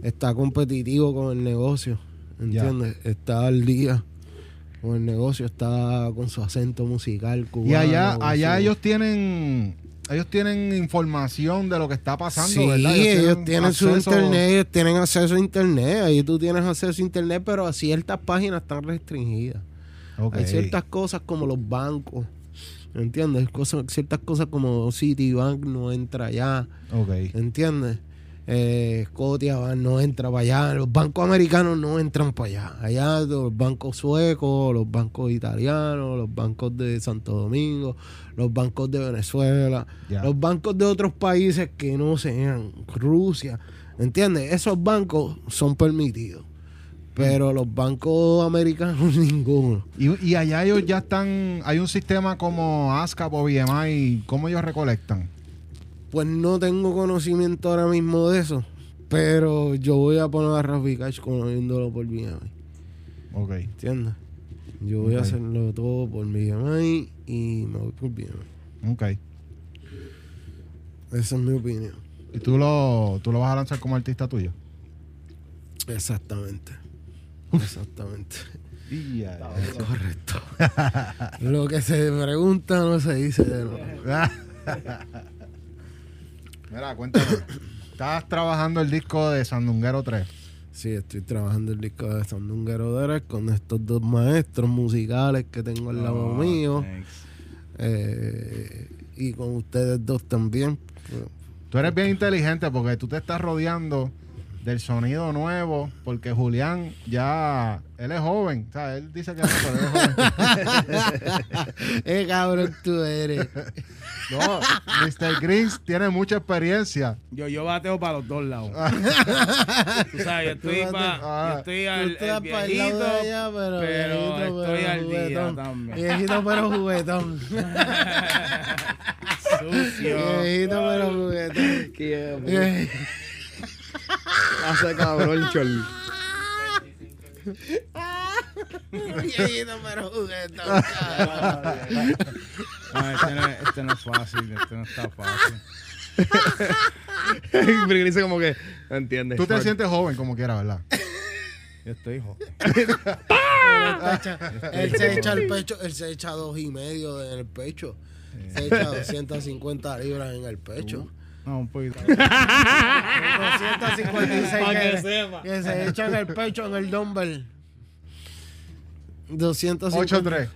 Está competitivo con el negocio, ¿entiendes? Está al día con el negocio, está con su acento musical cubano. Y allá, allá su- ellos tienen, ellos tienen información de lo que está pasando, Sí, ¿verdad? ellos tienen su acceso- internet, ellos tienen acceso a internet, ahí tú tienes acceso a internet, pero a ciertas páginas están restringidas. Hay ciertas cosas como los bancos, ¿entiendes? Cosas, ciertas cosas como Citibank no entra allá. ¿entiendes? eh, Scotia no entra para allá, los bancos americanos no entran para allá. Allá los bancos suecos, los bancos italianos, los bancos de Santo Domingo, los bancos de Venezuela, los bancos de otros países que no sean Rusia, ¿entiendes? Esos bancos son permitidos. Pero los bancos americanos ninguno. Y, y allá ellos ya están, hay un sistema como ASCAP o BMI, ¿cómo ellos recolectan? Pues no tengo conocimiento ahora mismo de eso. Pero yo voy a poner a Rafi Cash conociéndolo por BMI. Ok. ¿Entiendes? Yo voy a hacerlo todo por BMI y me voy por BMI. Ok. Esa es mi opinión. ¿Y tú lo, tú lo vas a lanzar como artista tuyo? Exactamente. Exactamente. Correcto. Lo que se pregunta no se dice de nuevo. Mira, cuéntame. Estás trabajando el disco de Sandunguero 3. Sí, estoy trabajando el disco de Sandunguero Derek con estos dos maestros musicales que tengo al lado Oh, mío. eh, y con ustedes dos también. Tú eres bien inteligente porque tú te estás rodeando del sonido nuevo, porque Julián ya, él es joven, o sea, él dice que no, pero él es joven. eh, cabrón, tú eres. No, Mr. Greens tiene mucha experiencia. Yo, yo bateo para los dos lados. Tú sabes, yo estoy, Tú pa- ah, yo estoy al estás el viejito, allá, pero, pero viejito, estoy pero al día juguetón. también. Viejito, pero juguetón. sucio. viejito, pero juguetón. Qué hace cabrón, Chol. viejito, pero juguetón. cabrón. No, este, no, es- este no es fácil, este no está fácil. Porque dice como que, ¿me entiendes? Tú te sientes joven como quieras, ¿verdad? Yo estoy joven. Él se echa el pecho, él se echa dos y medio en el pecho. Se echa 250 libras en el pecho. No, un poquito. 256 que, que se echa en el pecho en el dumbbell. 250. 8-3.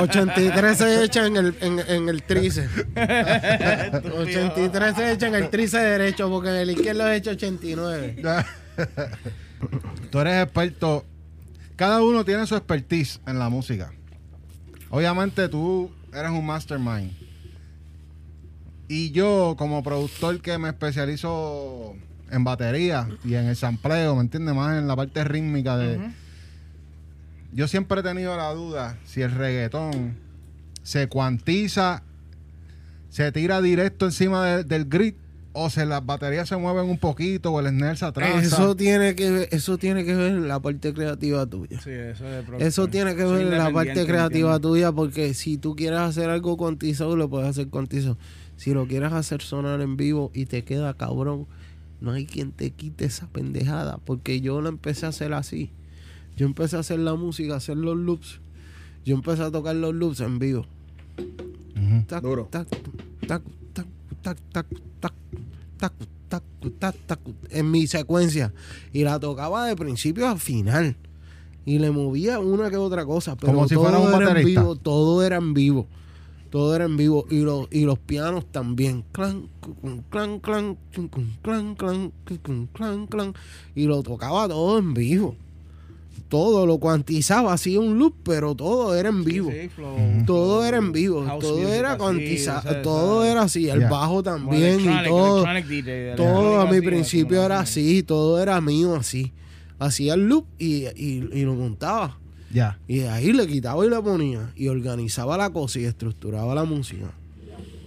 83 se echa en el, en, en el tríceps. 83 se echa en el tríceps derecho porque en el izquierdo se echa 89. Tú eres experto. Cada uno tiene su expertise en la música. Obviamente tú eres un mastermind. Y yo, como productor que me especializo en batería y en el sampleo, ¿me entiendes? Más en la parte rítmica de... Yo siempre he tenido la duda si el reggaetón se cuantiza, se tira directo encima de- del grid o si las baterías se mueven un poquito o el snare se atrasa. Eso tiene que ver, eso tiene que ver en la parte creativa tuya. Sí, eso es Eso tiene que ver en la parte creativa tuya porque si tú quieres hacer algo cuantizado, lo puedes hacer cuantizado. Si lo quieres hacer sonar en vivo y te queda cabrón, no hay quien te quite esa pendejada porque yo lo empecé a hacer así. Yo empecé a hacer la música, a hacer los loops. Yo empecé a tocar los loops en vivo. Tac, Duro. tac, tac, tac, tac, tac, tac, tac, tac, tac, tac, en mi secuencia. Y la tocaba de principio a final. Y le movía una que otra cosa. Pero Como si todo fuera un era en vivo. Todo era en vivo. Todo era en vivo. Y los, y los pianos también. Clan, clan, clan, clan, clan, clan, clan. Y lo tocaba todo en vivo. Todo lo cuantizaba, hacía un loop, pero todo era en vivo. Sí, flow. Todo era en vivo, todo era cuantizado, todo era así, el bajo también y todo. DJ, Todo a mi principio era así. así, todo era mío así. Hacía el loop y, y- y lo montaba. Ya. Y de ahí le quitaba y le ponía. Y organizaba la cosa y estructuraba la música.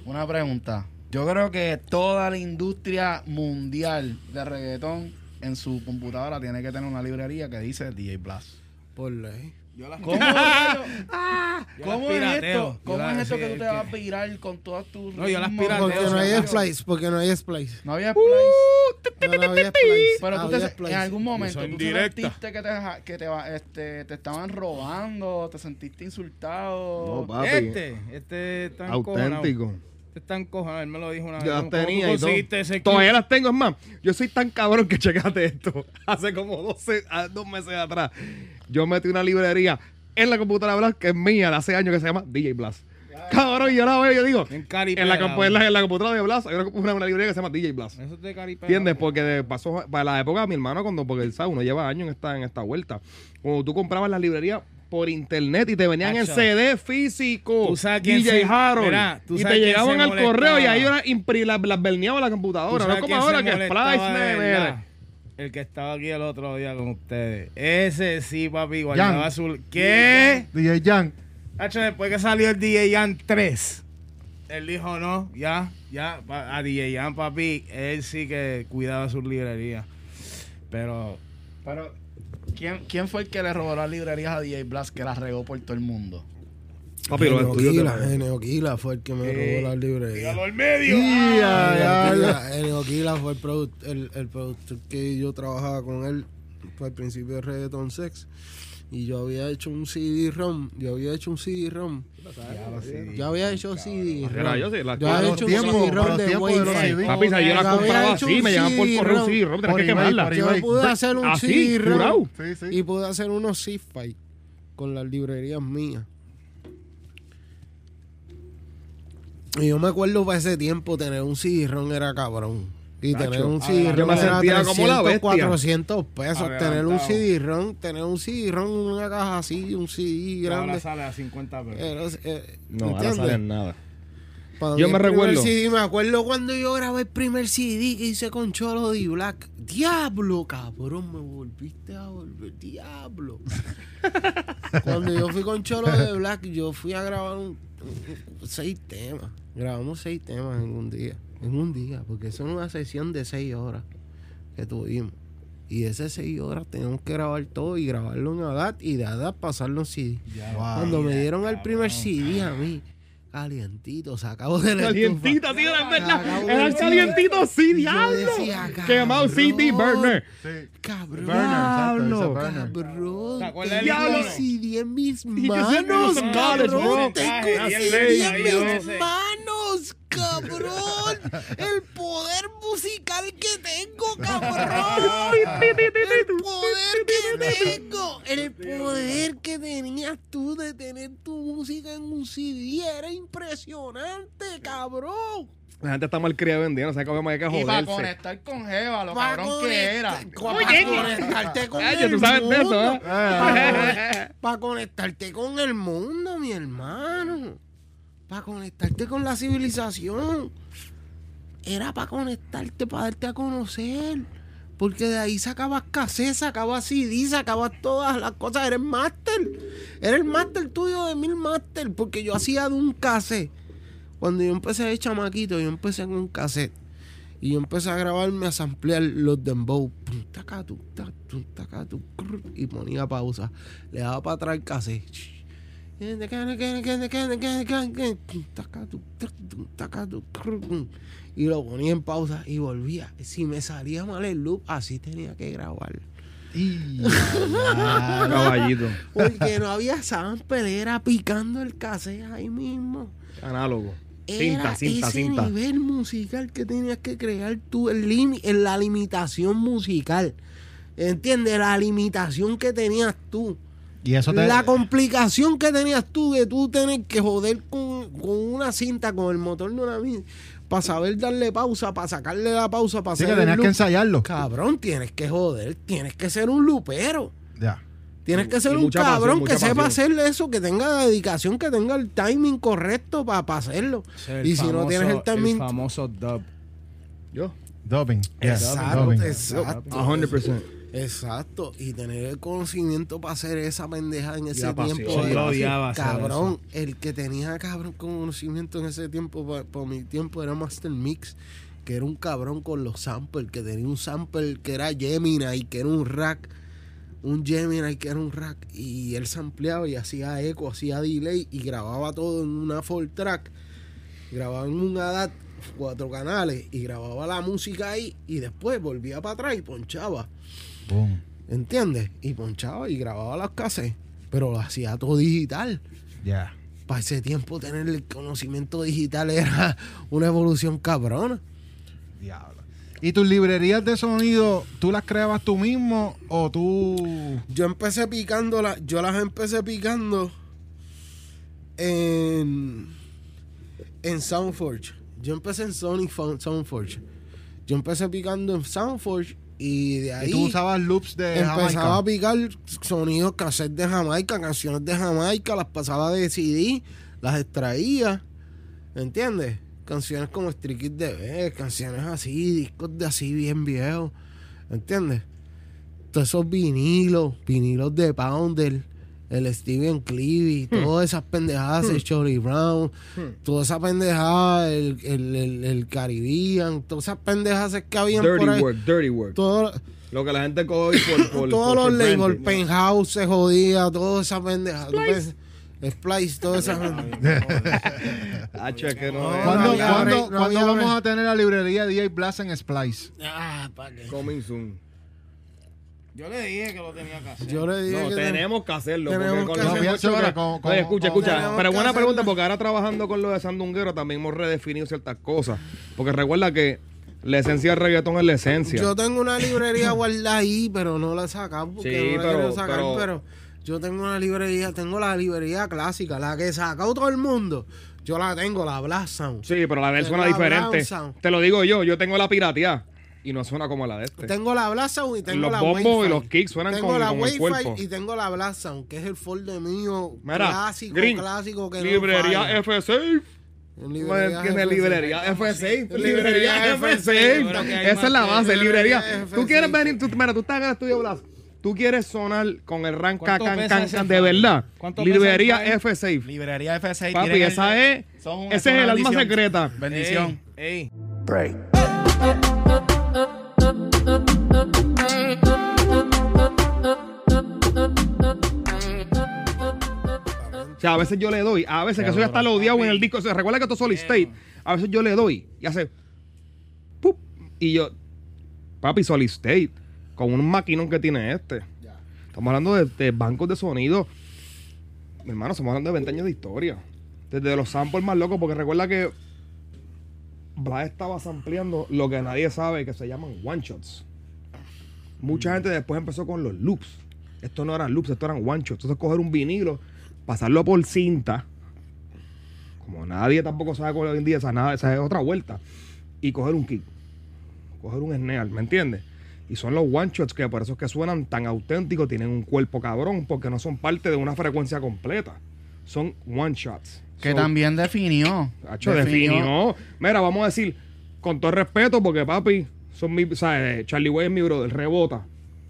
Una pregunta. Yo creo que toda la industria mundial de reggaetón en su computadora tiene que tener una librería que dice DJ Blast. Por ley. Yo las, ¿Cómo, rayos? yo ¿Cómo las es esto? ¿Cómo las- es esto sí, que tú te vas a virar con todas tus No, yo las pirateo, Porque no hay splice, porque no hay splice. No había splice. No, no había splice. Pero tú te, splice. en algún momento tú sentiste que te, que te, va- este, te estaban robando, te sentiste insultado. No, papi. Este, este encojonado. Auténtico. Este está encojonado, él me lo dijo una vez. Yo las ¿Cómo- cómo tenía y todo. ese? Todavía las tengo, es más. Yo soy tan cabrón que checate esto. Hace como 12, a- dos meses atrás, yo metí una librería en la computadora Blast que es mía de hace años que se llama DJ Blast. Cabrón, yo la veo yo digo, En Cari en la, Pera, compu- en la, en la computadora de Blas hay una, una, una librería que se llama DJ Blas. Eso es de Cari Pera. ¿Entiendes? Porque de- pasó para la época de mi hermano, cuando, porque él sabe, uno lleva años en esta, en esta vuelta. Cuando tú comprabas las librerías por internet y te venían en. CD físico, Tú sabes DJ se- Harold, Mira, tú y te llegaban al correo y ahí las, las verneaba la ¿Tú computadora. No como ahora que El que estaba aquí el otro día con ustedes. Ese sí, papi, guardaba su... ¿Qué? DJ Jan. Hacho, después que salió el DJ Jan 3, él dijo no, ya, ya, a DJ Jan, papi, él sí que cuidaba sus librerías. Pero, Pero, ¿quién, ¿quién fue el que le robó las librerías a DJ Blast que las regó por todo el mundo? Papi, los estudios de- fue el que me Eh, robó las librerías. dígalo al medio. Y ya, ya, ya. Genio Quila fue el, produ- el, el productor que yo trabajaba con él fue al principio de Reggaeton Sex. Y yo había hecho un CD-ROM. Yo había hecho un CD-ROM. Yo había hecho CD-ROM. Yo, sí, la- Yo había hecho un CD-ROM de. CD. Papi, sea, yo la había compraba hecho así, un me llegaban por correo un CD-ROM. Tenés Por que quemarla. Yo pude hacer un CD-ROM. Y pude hacer unos sci-fi con las librerías mías. Y yo me acuerdo para ese tiempo tener un CD-ROM era cabrón. Y tener un CD-ROM me era sentía como la 300, bestia. 400 pesos. Adelantado. Tener un CD-ROM, tener un CD-ROM, una caja así, un CD Ahora grande. sale a 50 pesos. Era- eh, No, ahora ¿entiendes? salen nada. Yo me recuerdo. CD, me acuerdo cuando yo grabé el primer CD que hice con Cholo D Black. Diablo, cabrón, me volviste a volver. Diablo. cuando yo fui con Cholo de Black, yo fui a grabar un- un- seis temas. Grabamos seis temas en un día. En un día, porque eso es una sesión de seis horas que tuvimos. Y esas seis horas tenemos que grabar todo y grabarlo en ADAT y de ADAT pasarlo en CD. Ya, Wow. Cuando me dieron el primer. CD a mí, calientito, sacado de la Calientito, estufa. sí, era verdad. Era el calientito, sí, diablo. Quemado CD cabrón, burner. Sí. Cabrón, Burner, Diablo, cabrón. El CD en mis manos, cabrón. Tengo CD en mis manos, cabrón. El poder musical que tengo, cabrón. El poder que tengo. El poder que tenías tú de tener tu música en un CD era impresionante, cabrón. La gente está mal criada vendiendo, sabe cómo hay que Y para joderse. conectar con Jeva, lo Pa' cabrón que era. conectar- pa' conectarte con Ay, el tú sabes de eso, mundo. ¿eh? Para conectarte con el mundo, mi hermano. Para conectarte con la civilización. Era para conectarte, para darte a conocer. Porque de ahí sacabas cassette, sacabas CD, sacabas todas las cosas. Eres máster. Era el máster tuyo de mil máster. Porque yo hacía de un cassette. Cuando yo empecé de chamaquito, yo empecé con un cassette. Y yo empecé a grabarme, a samplear los dembow. Y ponía pausa. Le daba para atrás el cassette. Y lo ponía en pausa y volvía. Si me salía mal el loop, así tenía que grabar. Y Caballito. Porque no había sample, era picando el cassette ahí mismo. Análogo. Era Cinta, cinta, ese cinta. nivel musical que tenías que crear tú, el limi- en la limitación musical. ¿Entiendes? La limitación que tenías tú. Y eso te. La complicación que tenías tú de tú tener que joder con, con una cinta, con el motor de una para saber darle pausa, para sacarle la pausa, para Sí, que tenías que ensayarlo. Cabrón, tienes que joder, tienes que ser un lupero. Ya. Tienes que ser Y un pasión, cabrón que sepa pasión. hacer eso, que tenga dedicación, que tenga el timing correcto para hacerlo. Es el Y si no tienes el timing. famoso dub. Yo. Dubbing. Exacto, dubbing. exacto. A 100%. Exacto. Y tener el conocimiento para hacer esa pendeja en ese tiempo. Yo era- odiaba cabrón, el que tenía cabrón conocimiento en ese tiempo, por, mi tiempo, era Master Mix, que era un cabrón con los samples, que tenía un sample que era Gemini, que era un rack. Un Gemini que era un rack. Y él sampleaba y hacía eco, hacía delay y grababa todo en una full track. Grababa en un ADAT cuatro canales y grababa la música ahí y después volvía para atrás y ponchaba. Boom. ¿Entiendes? Y ponchaba y grababa las cassettes. Pero lo hacía todo digital. Ya. Para ese tiempo tener el conocimiento digital era una evolución cabrona. Diablo. ¿Y tus librerías de sonido, tú las creabas tú mismo o tú. Yo empecé picando, la- yo las empecé picando en, en Soundforge. Yo empecé en Sony Fo- Soundforge. Yo empecé picando en Soundforge y de ahí Y tú usabas loops de empezaba Jamaica. a picar sonidos, cassettes de Jamaica, canciones de Jamaica, las pasaba de CD, las extraía, ¿entiendes? Canciones como Street Kid de canciones así, discos de así bien viejos, ¿entiendes? Todos esos vinilos, vinilos de Pounder, el Steven Cleary, todas esas pendejadas, el Charlie Brown, toda esa pendejada, el, el, el, el Caribbean, todas esas pendejadas que habían Dirty por ahí. work, dirty work. todo- Lo que la gente coge por, por todos por- los labels. Penthouse se jodía, toda esa pendeja. Tú ves, Splice, toda esa Hacho, es que no No, es. ¿Cuándo, vamos a tener la librería DJ Blast en Splice? Ah. Coming soon. Yo le dije que lo tenía que hacer. Yo le dije No, que tenemos que hacerlo. Tenemos porque que con horas- Oye, escucha, con- escucha. Pero buena hacerlo. pregunta, porque ahora trabajando con lo de Sandunguero también hemos redefinido ciertas cosas. Porque recuerda que la esencia del reggaetón es la esencia. Yo tengo una librería guardada ahí, pero no la he sacado porque Sí, no la pero- querido sacar, pero- pero... yo tengo una librería, tengo la librería clásica, la que he sacado todo el mundo. Yo la tengo, la Blast Sound. Sí, pero la de él suena diferente. Te lo digo yo, yo tengo la pirateada y no suena como la de este. Tengo la Blast Sound y tengo Los la bombos Wi-Fi. y los kicks suenan tengo con- la con el Wi-Fi cuerpo. y tengo la Blast Sound, que es el folder mío Mira, clásico, Green, clásico que no librería falla. F6. Librería ¿Tiene F6. librería F6? Librería Librería F6. F6. Pero que hay Esa es la base, librería. Tú quieres F6. venir, tú, mira, tú estás en el estudio Blas. Tú quieres sonar con el rank ¿Cuánto can, can, can de verdad. ¿Cuánto pesa Librería? F6. Librería F6. Papi, tienen esa es. Ese es el alma secreta. Bendición. Ey, sea, a veces yo le doy, a veces que eso ya está lodeado en el disco. O recuerda que esto es solid state. A veces yo le doy y hace. ¡pup! Y yo. Papi, solid state. Con un maquinón que tiene este. Estamos hablando de, de bancos de sonido. Mi hermano, estamos hablando de 20 años de historia. Desde los samples más locos, porque recuerda que. Blas estaba sampleando lo que nadie sabe que se llaman one shots. Mucha gente después empezó con los loops. Esto no eran loops, esto eran one shots. Entonces coger un vinilo, pasarlo por cinta, como nadie tampoco sabe hoy en día, esa, nada, esa es otra vuelta, y coger un kick, coger un snare, ¿me entiendes? Y son los one shots que por eso es que suenan tan auténticos, tienen un cuerpo cabrón, porque no son parte de una frecuencia completa. Son one shots. Que So, también definió. Definió. Mira, vamos a decir, con todo respeto, porque papi, son mi, ¿sabes? Charlie Way es mi brother, rebota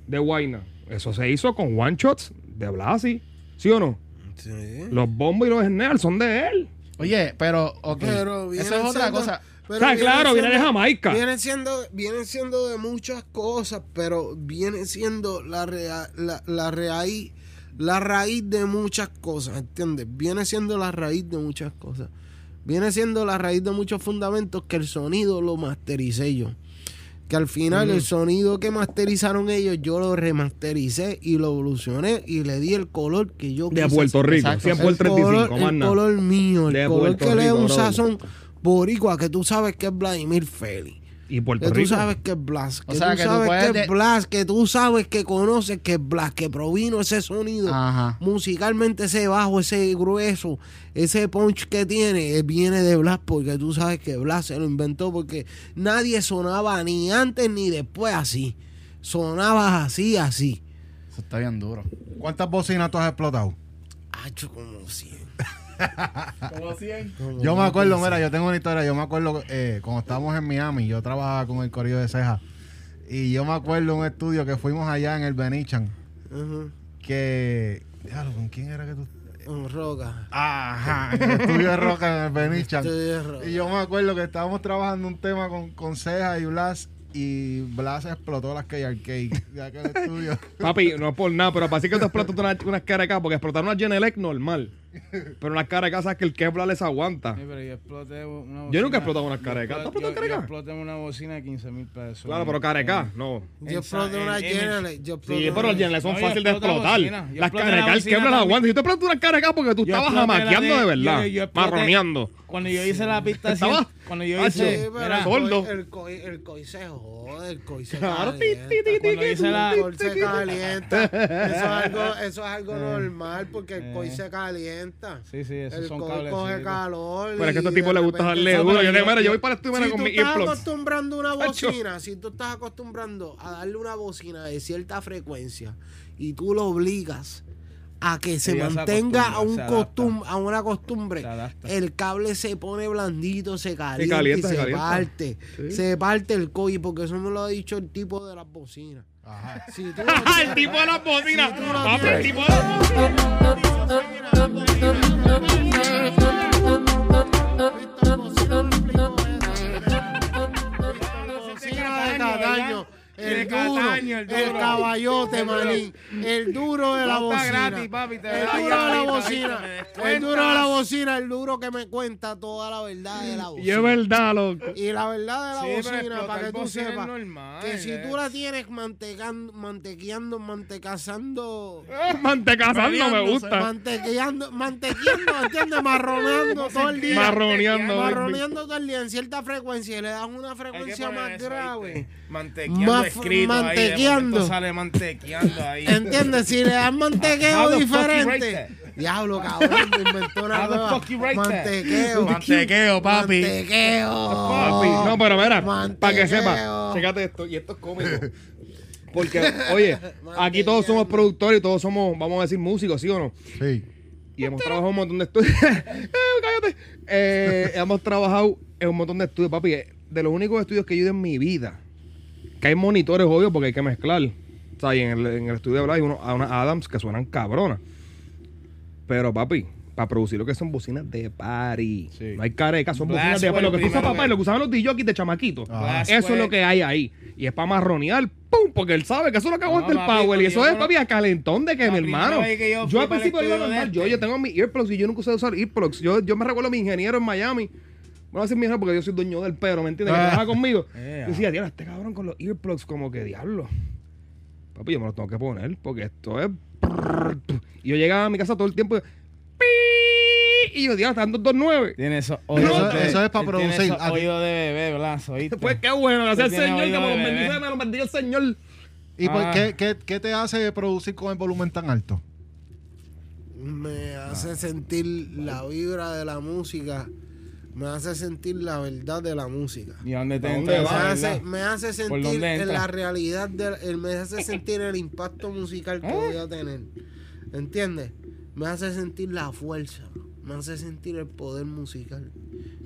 de Guayna. Eso se hizo con one shots de Blasi, ¿sí o no? Sí. Los bombos y los snares son de él. Oye, pero, ok. Pero Eso es otra cosa. pero O sea, claro, viene de Jamaica. Viene siendo, viene siendo de muchas cosas, pero viene siendo la, rea- la, la raíz, la raíz de muchas cosas, ¿entiendes? Viene siendo la raíz de muchas cosas. Viene siendo la raíz de muchos fundamentos que el sonido lo mastericé yo. Que al final el sonido que masterizaron ellos, yo lo remastericé y lo evolucioné y le di el color que yo De Puerto Rico, Exacto. 100 por el 35, color, más el color mío, el De color Puerto que le da Rico, un brother. sazón boricua que tú sabes que es Vladimir Feli. Y Puerto Que tú Rico. sabes que es Blas, que O sea, tú que tú sabes que de- es Blas, que tú sabes que conoces que es Blas, que provino ese sonido. Ajá. Musicalmente ese bajo, ese grueso, ese punch que tiene, eh, viene de Blas porque tú sabes que Blas se lo inventó porque nadie sonaba ni antes ni después así. Sonabas así, así. Eso está bien duro. ¿Cuántas bocinas tú has explotado? Hacho como 100. Como 100. como Yo me acuerdo, 100. mira, yo tengo una historia. Yo me acuerdo eh, cuando estábamos en Miami, yo trabajaba con el Correo de Ceja. Y yo me acuerdo un estudio que fuimos allá en el Benichan. Que. Déjalo, ¿con quién era que tú.? Un roca. Ajá, en el estudio de Roca en el Benichan. Estudio de roca. Y yo me acuerdo que estábamos trabajando un tema con, con Ceja y Blas. Y Blas explotó las K Arcade de aquel estudio. Papi, no es por nada, pero para decir que tú explotas unas unas caras acá, porque explotar una Genelec normal. Pero unas sabes que el Kevlar les aguanta. Sí, pero yo exploté una bocina. Yo nunca he explotado una yo careca. ¿Tú explotado yo-? Yo exploté una bocina de 15 mil pesos. Claro, pero careca, no. Yo exploté una en- en- General. Yo exploté Sí, pero una- las Genelec son yo fáciles de explotar. Yo Las carecas, el Kevlar también. aguanta. Si tú explotas una cara acá porque tú Yo estabas jamaqueando de verdad. yo- yo exploté- marroneando. Cuando yo hice la pista cuando yo hice, el coi- se jode, el coi se Claro, cuando hice la El coi se calienta. Eso es algo, eso es algo normal porque el coi se calienta. Calienta. Sí, sí, esos el son coge calor. Pero es que a tipos de les gusta darle duro. Yo, yo- yo voy para estudio Si con tú mi estás earplugs. acostumbrando una bocina, si tú estás acostumbrando a darle una bocina de cierta frecuencia y tú lo obligas a que se Ella se mantenga a, un costum- a una costumbre, el cable se pone blandito, se calienta, calienta, y se se, calienta. parte. Sí. Se parte el coy, porque eso me lo ha dicho el tipo de las bocinas. Ajá. Si tú el tipo de las bocinas. Papi, el tipo de las El De duro, Cataño, el el duro. caballote, El duro. manín. El duro de la bocina. gratis, papi, te el duro de la bocina. El duro de la bocina, el duro que me cuenta toda la verdad de la Y bocina. es verdad, loco. Y la verdad de la Sí, bocina, para que tú sepas, normal, que si eh. tú la tienes mantecan, mantequeando, mantecazando, Mantecazando me gusta. mantequeando, mantequeando, ¿entiendes? Marroneando todo el día. Marroneando. Marroneando todo el día en cierta frecuencia y le das una frecuencia más grave. Mantequeando Más escrito mantequeando. ahí. Sale mantequeando ahí. ¿Entiendes? Si le das How mantequeo diferente. Diablo, cabrón, inventó una nueva. Mantequeo. Mantequeo, papi. Mantequeo. Papi, no, pero mira, Mantequeo. para que sepa, chécate esto, y esto es cómico. Porque, oye, aquí todos somos productores y todos somos, vamos a decir, músicos, ¿sí o no? Sí. Y hemos trabajado en un montón de estudios. Eh, cállate. Eh, hemos trabajado en un montón de estudios, papi. eh, De los únicos estudios que yo he ido en mi vida, que hay monitores, obvio, porque hay que mezclar. O sea, y en el, en el estudio de hablar hay unos, a unas Adams que suenan cabronas. Pero, papi, para producir lo que son bocinas de party. Sí. No hay careca, son bocinas de party. Lo que el primero papá, y lo que usaban los DJs de chamaquitos. Ah. Blast Eso es lo que hay ahí. Y es para marronear, ¡pum! Porque él sabe que eso es lo que No, aguanta el papi, power. Y eso es, papi, a calentón de que, mi hermano. que yo al el principio iba normal. Yo, yo tengo mis earplugs y yo nunca usé usar earplugs. Yo, yo me recuerdo a mi ingeniero en Miami. Bueno, a decir mi ingeniero porque yo soy dueño del pero, ¿me entiendes? Que Ah. trabaja conmigo. Yeah. Yo decía, diablo, este cabrón con los earplugs, como que diablo. Papi, yo me los tengo que poner porque esto es. Y yo llegaba a mi casa todo el tiempo. pi, Y yo, diablo, están 229. Tiene esos Eso- oídos de- eso es pa' él tiene producir. ti- oídos de bebé, ¿oíste? Pues qué bueno, gracias al Señor, que oído me los bendice, me los bendiga el Señor. ¿Y por Ah. qué, qué, qué te hace producir con el volumen tan alto? Me hace sentir la vibra de la música. Me hace sentir la verdad de la música. ¿Y dónde te ¿A entra dónde Me hace, sentir en la realidad, de, el- me hace sentir el impacto musical que ¿Eh? voy a tener. ¿Entiendes? Me hace sentir la fuerza. Me hace sentir el poder musical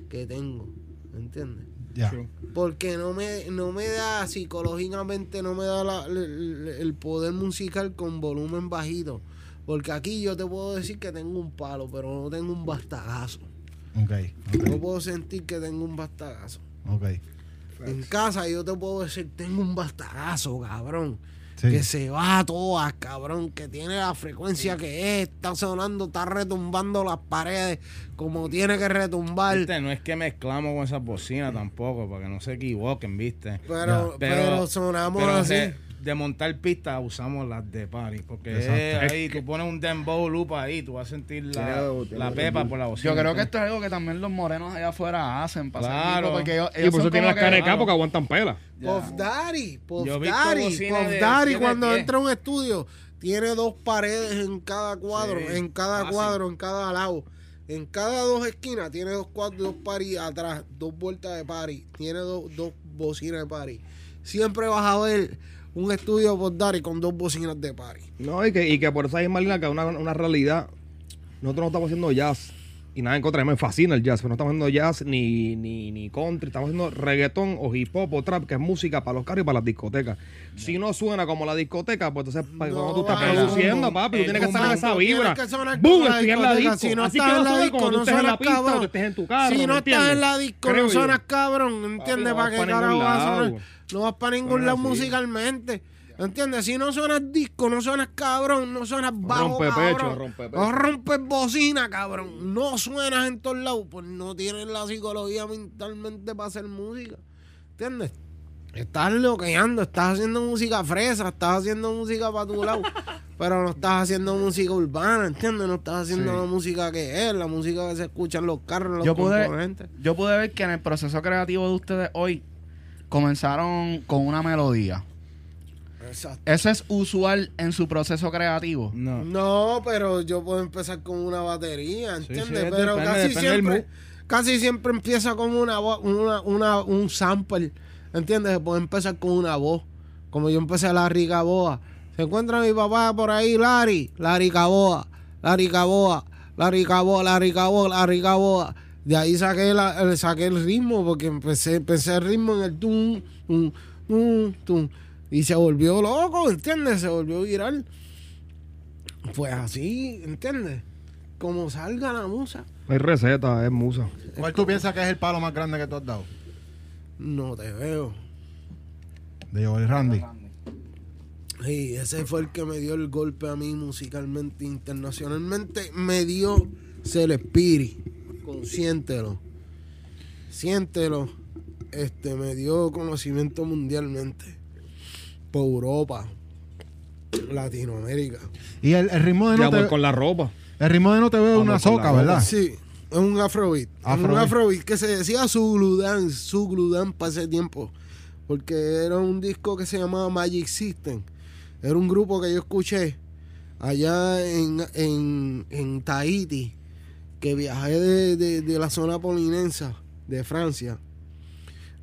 que tengo. ¿Entiendes? Ya. Porque no me, no me da psicológicamente, no me da la- el, el poder musical con volumen bajito. Porque aquí yo te puedo decir que tengo un palo, pero no tengo un bastagazo. Ok. No puedo sentir que tengo un bastagazo. Ok. En casa yo te puedo decir, tengo un bastagazo, cabrón. Sí. Que se va a todas, cabrón. Que tiene la frecuencia que es. Está sonando, está retumbando las paredes como tiene que retumbar. Viste, No es que mezclamos con esas bocinas tampoco, para que no se equivoquen, ¿viste? Pero, pero, Pero- sonamos Pero así. De montar pistas usamos las de party, porque es ahí tú pones un dembow loop ahí, tú vas a sentir la, la pepa por la bocina. Yo creo que esto es algo que también los morenos allá afuera hacen. Para Claro. discos, porque ellos, Y por eso tienen las acá porque aguantan pela. Ya. Puff Daddy, Puff Daddy, Puff Daddy cuando entra a un estudio tiene dos paredes en cada cuadro, Sí, en cada fácil. cuadro, en cada lado. En cada dos esquinas tiene dos cuadros, dos paris atrás, dos vueltas de pari, tiene dos, dos bocinas de pari. Siempre vas a ver un estudio Puff Daddy con dos bocinas de pari. No, y que, y que por esa misma línea que es una, una realidad. Nosotros no estamos haciendo jazz. Y nada en contra, me fascina el jazz, pero no estamos haciendo jazz ni, ni, ni country, estamos haciendo reggaetón o hip hop o trap, que es música para los carros y para las discotecas. Si no suena como la discoteca, pues entonces No, cuando tú estás produciendo, papi, tú tienes que estar en esa vibra. que la Estoy en la disco. Si no Así que estás no en la suena disco, no suenas o cabrón. Si ¿me no estás en la disco, no sonas cabrón, ¿entiendes? ¿Para qué carajo vas a sonar? No vas para ningún lado musicalmente. ¿Entiendes? Si no suenas disco, no suenas cabrón, no suenas bajo, Rompe pecho, cabrón. rompe pecho. No rompes bocina, cabrón. No suenas en todos lados. Pues no tienes la psicología mentalmente para hacer música. ¿Entiendes? Estás loqueando, estás haciendo música fresa, estás haciendo música para tu lado, pero no estás haciendo música urbana, ¿entiendes? No estás haciendo Sí. la música que es, la música que se escucha en los carros, en los Yo pude, componentes. yo pude ver que en el proceso creativo de ustedes hoy comenzaron con una melodía. Exacto. ¿Eso es usual en su proceso creativo? No. No, pero yo puedo empezar con una batería, ¿entiendes? sí, pero depende- casi depende siempre, casi siempre empieza con una, una, una- un sample, ¿entiendes? Se puede empezar con una voz, como yo empecé la Ricaboa. Se encuentra mi papá por ahí, Larry, la la Ricaboa, la Ricaboa, la Ricaboa, la Ricaboa. De ahí saqué, la, el, saqué el ritmo, porque empecé, empecé el ritmo en el tum, tum, tum, tum. Y se volvió loco, ¿entiendes? Se volvió viral. Pues así, ¿entiendes? Como salga la musa. No hay receta, es musa. ¿Cuál tú piensas que es el palo más grande que tú has dado? No te veo. De Joel Randy. Sí, ese fue el que me dio el golpe a mí musicalmente, internacionalmente. Me dio Ser Consiéntelo. Siéntelo. Este, me dio conocimiento mundialmente. Por Europa. Latinoamérica. Y el, el ritmo de no te, con la ropa. el ritmo de no te veo una soca, ¿verdad? Sí, es un afrobeat. Es un Afrobeat. afrobeat que se decía Zulu Dance, Zulu Dance para ese tiempo. Porque era un disco que se llamaba Magic System. Era un grupo que yo escuché allá en, en, en Tahiti, que viajé de, de- de la zona polinensa de Francia.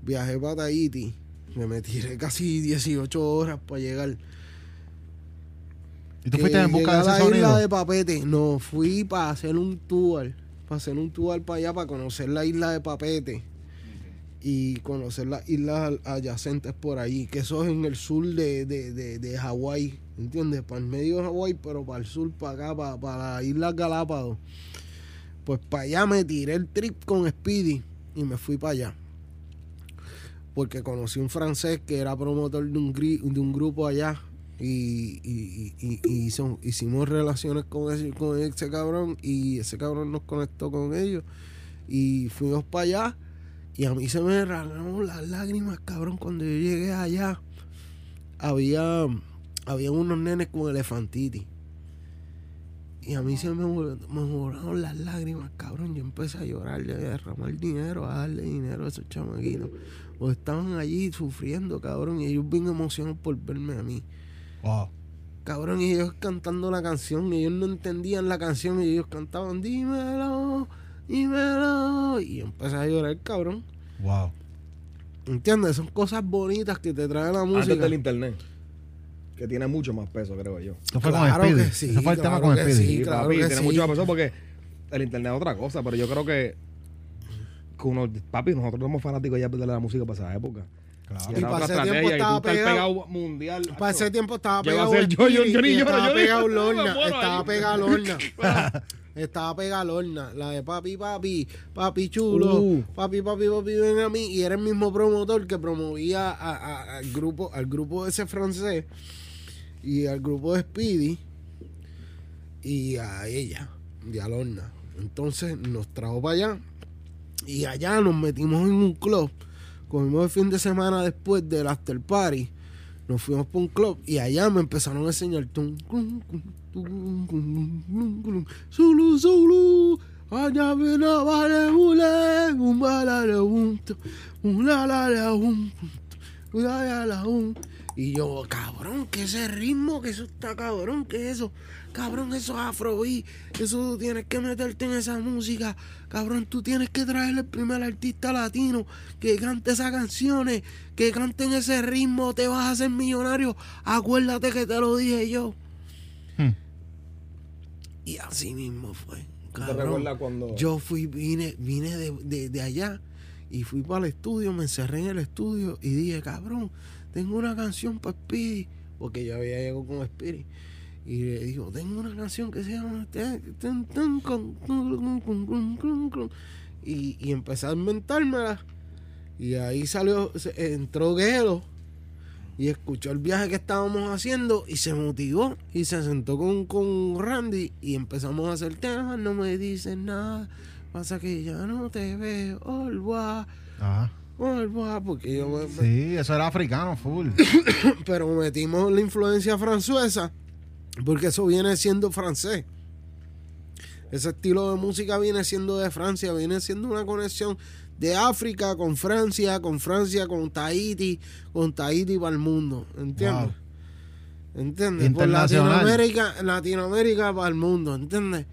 Viajé para Tahiti. Me me tiré casi 18 horas para llegar. Y tú fuiste en busca de llegué a ese la isla sonido. de Papete. No, fui para hacer un tour. Para hacer un tour para allá, para conocer la isla de Papete. Y conocer las islas adyacentes por allí. Que eso es en el sur de, de, de, de Hawái. ¿Entiendes? Para el medio de Hawái, pero para el sur, para acá, para, para las Islas Galápagos. Pues para allá me tiré el trip con Speedy. Y me fui para allá. Porque conocí un francés que era promotor de un, de un grupo allá y, y, y- y hicimos relaciones con ese, con ese cabrón y ese cabrón nos conectó con ellos y fuimos para allá y a mí se me derramaron las lágrimas cabrón cuando yo llegué allá había había unos nenes con elefantitis y a mí se me, me volaron las lágrimas, cabrón. Yo empecé a llorar, a derramar dinero, a darle dinero a esos chamaquitos. O estaban allí sufriendo, cabrón, y ellos bien emocionados por verme a mí. Wow. Cabrón, y ellos cantando la canción, y ellos no entendían la canción, y ellos cantaban, dímelo, dímelo. Y yo empecé a llorar, cabrón. Wow. ¿Entiendes? Son cosas bonitas que te trae la Antes música. del internet. Que tiene mucho más peso, creo yo. Esto fue Claro con Speedy. sí, Ese fue el tema claro con que Speedy. sí. Sí, claro papi, que tiene sí. mucho más peso porque el internet es otra cosa, pero yo creo que, que uno, papi, nosotros somos fanáticos ya de la música para esa época. Claro. Y era para ese tiempo y estaba pegado- pegado mundial. Para ese tiempo estaba pegado el yo, yo, yo y estaba pegado Lorna, estaba pegado Lorna. estaba pegada Lorna, la de papi, papi, papi chulo, Uh. papi, papi, papi, ven a mí. Y era el mismo promotor que promovía a- a- al grupo, al grupo ese francés y al grupo de Speedy y a ella, y a Lorna. Entonces nos trajo para allá y allá nos metimos en un club. Cogimos el fin de semana después del after party. Nos fuimos para un club y allá me empezaron a enseñar. Zulu, Zulu. Allá viene vale, un balale, un, la, un, un. Y yo, cabrón, que ese ritmo, que eso está cabrón, que eso, cabrón, eso es afrobeat, eso tú tienes que meterte en esa música, cabrón, tú tienes que traer el primer artista latino que cante esas canciones, que cante en ese ritmo, te vas a hacer millonario, acuérdate que te lo dije yo. Hmm. Y así mismo fue. ¿Te cabrón. cuando.? Yo fui, vine, vine de, de- de allá y fui para el estudio, me encerré en el estudio y dije, cabrón, tengo una canción para Speedy, porque yo había llegado con Speedy. Y le digo, tengo una canción que se llama... tan, tan, tan, con, con, con, con, con, con". Y, y empecé a inventármela. Y ahí salió, entró Guero y escuchó el viaje que estábamos haciendo y se motivó y se sentó con, con Randy y empezamos a hacer temas, no me dices nada, pasa que ya no te veo, olva, Ajá. Olva, porque yo me- Sí, eso era africano, full. pero metimos la influencia francesa porque eso viene siendo francés. Ese estilo de música viene siendo de Francia, viene siendo una conexión de África con Francia, con Francia con Tahiti, con Tahiti para el mundo, ¿entiendes? Wow. ¿entiendes? Por. Latinoamérica, Latinoamérica para el mundo, ¿entiendes?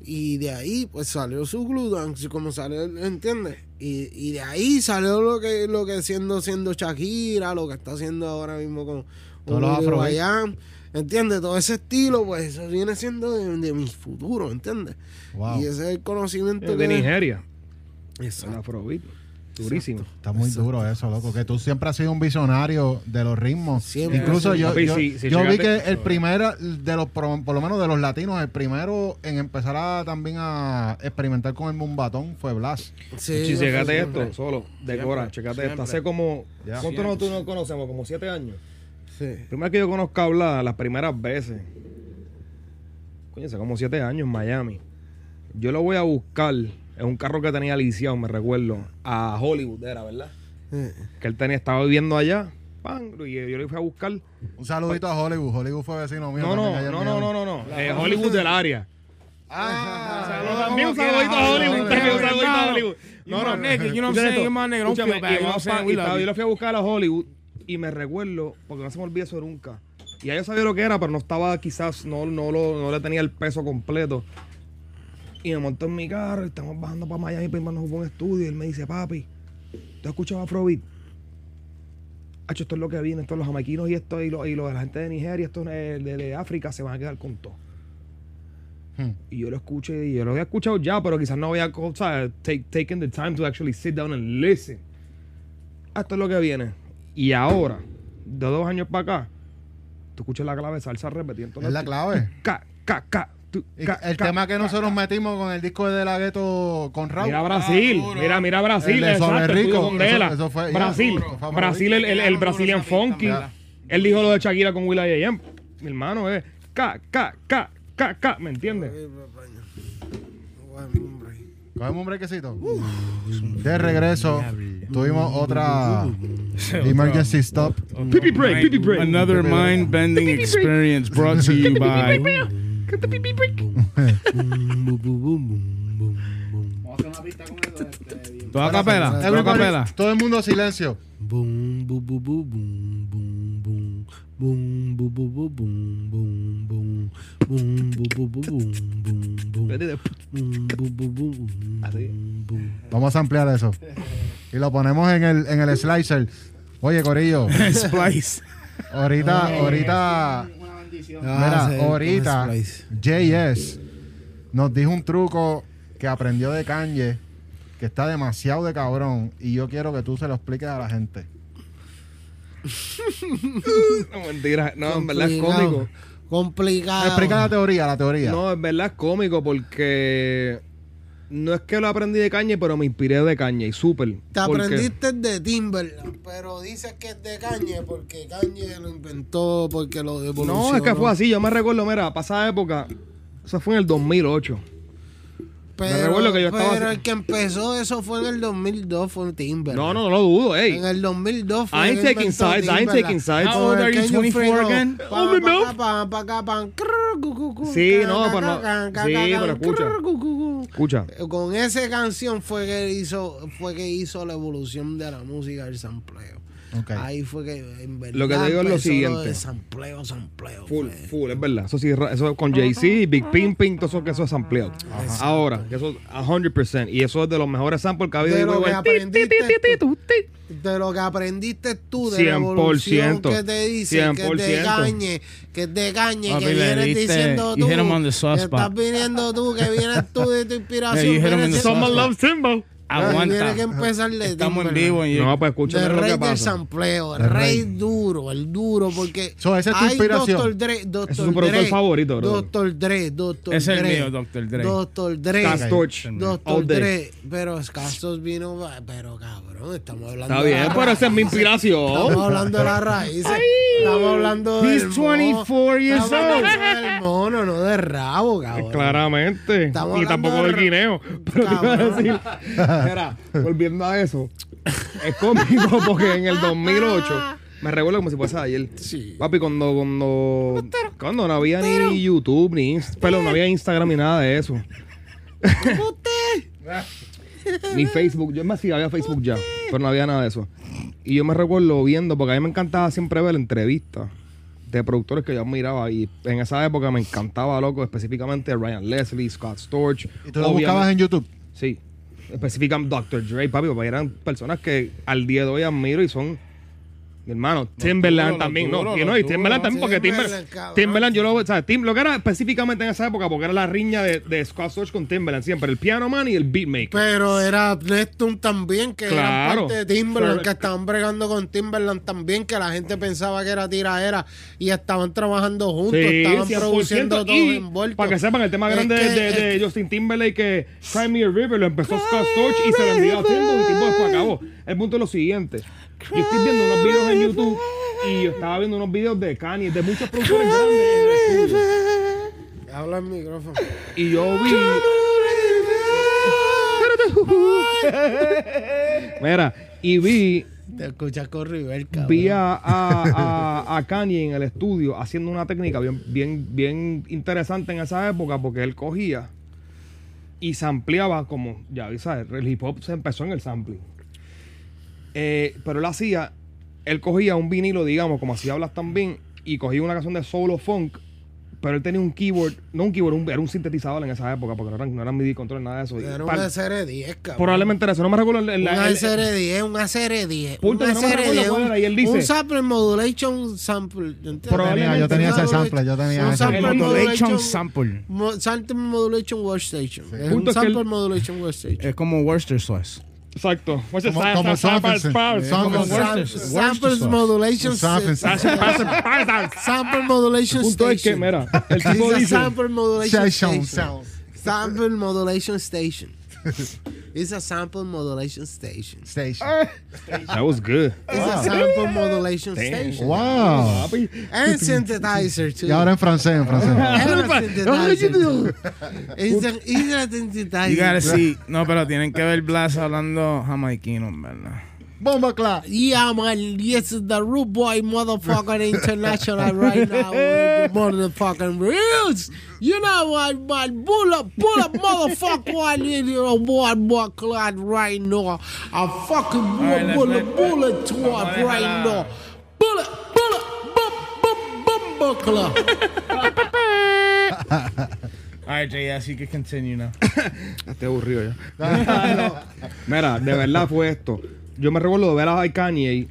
Y de ahí pues salió su Glue Dance, como salió, ¿entiendes? Y, y de ahí salió lo que lo que siendo siendo Shakira, lo que está haciendo ahora mismo con Todos los afrobeat. Bayam, ¿entiendes? Todo ese estilo, pues eso viene siendo de, de mi futuro, ¿entiendes? Wow. Y ese es el conocimiento De que... Nigeria. El Exacto. afrobeat. Durísimo. Está muy duro eso, loco. Que tú siempre has sido un visionario de los ritmos. Siempre. Incluso yo, vi que el primero, de los, por, por lo menos de los latinos, el primero en empezar a, también a experimentar con el mumbatón fue Blas. Sí, Si checate esto, solo, decora, checate esto. Hace como. Ya. ¿Cuánto nosotros nos conocemos? Como siete años. Sí. Primero que yo conozco a hablar, las primeras veces. Coño, hace como siete años en Miami. Yo lo voy a buscar en un carro que tenía lisiado, me recuerdo. A Hollywood, era, ¿verdad? Eh, Que él tenía, estaba viviendo allá. Pan, y yo le fui a buscar. Un saludito a Hollywood. Hollywood fue vecino mío. No, no, no, no, no, no, no. Eh, Hollywood del área. Ah, no, también un saludito a Hollywood. Un saludito a. Hollywood. You my nigga, you know what I'm Escucha saying? esto. You my nigga, don't Escúchame, feel bad, you know what I'm íbamos saying? pa- We y love estaba- you. Yo lo fui a buscar a Hollywood y me recuerdo, porque no se me olvida eso nunca. Y ya yo sabía lo que era, pero no estaba quizás, no, no, lo, no le tenía el peso completo. Y me montó en mi carro y estamos bajando para Miami para irnos a un estudio. Y él me dice, papi, ¿tú has escuchado Afrobeat? Hacho, esto es lo que viene, estos los jamaiquinos y esto y lo, y lo de la gente de Nigeria, estos de, de- de África se van a quedar con todo. Hmm. Y yo lo escuché, y yo lo había escuchado ya, pero quizás no había o sea, take, taken the time to actually sit down and listen. Ah, Esto es lo que viene. Y ahora, de dos años para acá, tú escuchas la clave salsa repetiendo. Es la clave. Ca, ca, ca, el tema que nosotros metimos con el disco de la gueto con Raúl. Mira Brasil, Ah, mira, mira Brasil, El de exacto, Rico, eso- eso fue- Brasil, Brasil, el, el, el Brazilian Funky. Él dijo lo de Shakira con Will I.am. Mi hermano, es ca, ca, ca, ca, ca, ¿me entiendes? Cogemos un brequecito. De regreso, tuvimos otra emergency stop. Pipi break, pipi break. Another mind bending experience brought to you by. Este. Toda capela, toda Everybody, capela. todo el mundo silencio. Boom, boom, boom, boom, boom, boom, boom. Boom, boom, boom, boom, boom, boom, boom. Boom, boom, boom, boom, boom, boom, boom. Vete de- Boom, boom, boom, boom, Así. boom, boom. Vamos a ampliar eso. Y lo ponemos en el, en el slicer. Oye, Corillo, Splice. ahorita, ahorita, Ah, mira, sí, ahorita. JS nos dijo un truco que aprendió de Kanye que está demasiado de cabrón y yo quiero que tú se lo expliques a la gente. No, mentira. No, en verdad es cómico. Complicado. Explica la teoría, la teoría. No, en verdad es cómico porque no es que lo aprendí de caña, pero me inspiré de caña y súper. Te aprendiste de Timberland, pero dices que es de Kanye porque Kanye lo inventó, porque lo devolucionó. No, es que fue así. Yo me recuerdo, mira, pasada época, eso fue en el 2008. Pero, que yo estaba pero el que empezó eso fue en el 2002, fue Timberland. No, no, no lo dudo, ey. En el 2002 fue I ain't taking sides, I ain't taking sides. How old are you, Can you 24 figure- again? Oh, cu, Sí, no, pero no- sí, pero escucha. Escucha. Con esa canción fue que hizo fue que hizo la evolución de la música del sampleo. Ahí fue que en verdad Lo que te digo es lo siguiente. sampleo, sampleo. Full, fue. full, es verdad. Eso sí, eso con Jay-Z, Big Pimpin, todo eso que eso es ampliado. Ahora, que eso es 100%. Y eso es de los mejores samples que ha habido. De lo que aprendiste tú. De lo que aprendiste tú de la 100%, evolución que te dice que 100%. cañe, que cañe, Papi, que vienes diste- diciendo you tú. hit him on the que estás viniendo tú, que vienes tú de tu inspiración. Yeah, you hit Aguanta. Tiene que empezar de Estamos en vivo y No, pues De escúchame lo rey que del sampleo, el El rey, rey. duro, el duro, porque So, esa es tu hay inspiración. Dr. Dre, Dr. es su productor Dre, favorito, bro. Dr. Dre, Dr. Es el Dre, mío, Dr. Dre. Dr. Dre, Cash Torch. All Dr. day. Dre, pero Castos vino, pero cabrón, estamos hablando Está de bien, la pero esa es mi inspiración. Estamos hablando de las raíces. Estamos hablando de. He's 24 years old. del mono, no de rabo, cabrón. Claramente. Estamos y tampoco del de- guineo. Pero te iba a Cabrón. decir. Mira, volviendo a eso. Es cómico porque en el 2008. Me recuerdo como si fuese ayer. Sí. Papi, cuando, cuando, cuando no había ni YouTube, ni perdón, no había Instagram ni nada de eso. ni Facebook. Yo me hacía, había Facebook ya, pero no había nada de eso. Y yo me recuerdo viendo, porque a mí me encantaba siempre ver entrevistas de productores que yo admiraba y en esa época me encantaba, loco, específicamente Ryan Leslie, Scott Storch. ¿Y tú lo buscabas en YouTube? Sí, específicamente Dr. Dre, papi, porque eran personas que al día de hoy admiro y son... Mi hermano, Timberland también, no, y no, los y Timberland también, porque Timberland, Timberland. Timberland, yo lo, o sea, Tim, lo que era específicamente en esa época, porque era la riña de, de Scott Storch con Timberland, siempre, el piano man y el beatmaker. Pero era Neptune también, que era Claro. parte de Timberland, Pero- que estaban bregando con Timberland también, que la gente pensaba que era tiraera y estaban trabajando juntos, estaban 100%. produciendo todos Y envueltos. para que sepan, el tema Es grande que- de, Justin Timberlake, que Cry Me a River, lo empezó Scott Storch y se lo envió a Timbo y Timbo después acabó. El punto es lo siguiente. Yo estoy viendo unos videos en YouTube y yo estaba viendo unos videos de Kanye, de muchos productores grandes en el estudio. Habla el micrófono. Y yo vi... Mira, y vi Te escuchas con River, cabrón. vi a, a, a- Kanye en el estudio haciendo una técnica bien, bien, bien interesante en esa época porque él cogía y se ampliaba como, ya sabes, el hip hop se empezó en el sampling. Eh, pero él hacía, él cogía un vinilo, digamos, como así hablas también, y cogía una canción de solo funk, pero él tenía un keyboard, no un keyboard, un- era un sintetizador en esa época porque no eran, no eran MIDI control, nada de eso. Era un pal- SR10, cabrón. probablemente era eso, no me recuerdo el, el- un el- el- SR10, un SR10. Punto, un que no me recuerdo SR10, cuál era, y él dice- un sample modulation sample. Probablemente- yo tenía ese sample, yo tenía un ese. sample modulation modulation- sample. Sample modulation workstation. Es un sample modulation workstation. Es como Worcester Sauce. Exacto. What's Como- it? Samples modulation sample- sa- sample modulation punto es que, station. mira, el tipo It's a dice... sample modulation station. Sample modulation station. It's a sample modulation station. Station. That was good. It's a sample modulation Damn. station. Wow. And synthesizer too. Y ahora en francés, en francés. And a synthesizer too. It's a, it's a synthesizer. You gotta see. No, pero tienen que ver Blas hablando jamaiquino, verdad. Bomba clap. Yeah, man. This is the Rude Boy motherfucking international right now. with the motherfucking roots. You know what, man? Pull up, pull up, motherfucker. One in your boy, clad right now. A fucking right, let's bullet, let- bullet to vamos a it right now. Bullet, bullet, bum, bum, bum, buckler. Alright, Jay, así que continue now. Estoy aburrido ya. Mira, de verdad fue esto. Yo me recuerdo de ver a Kanye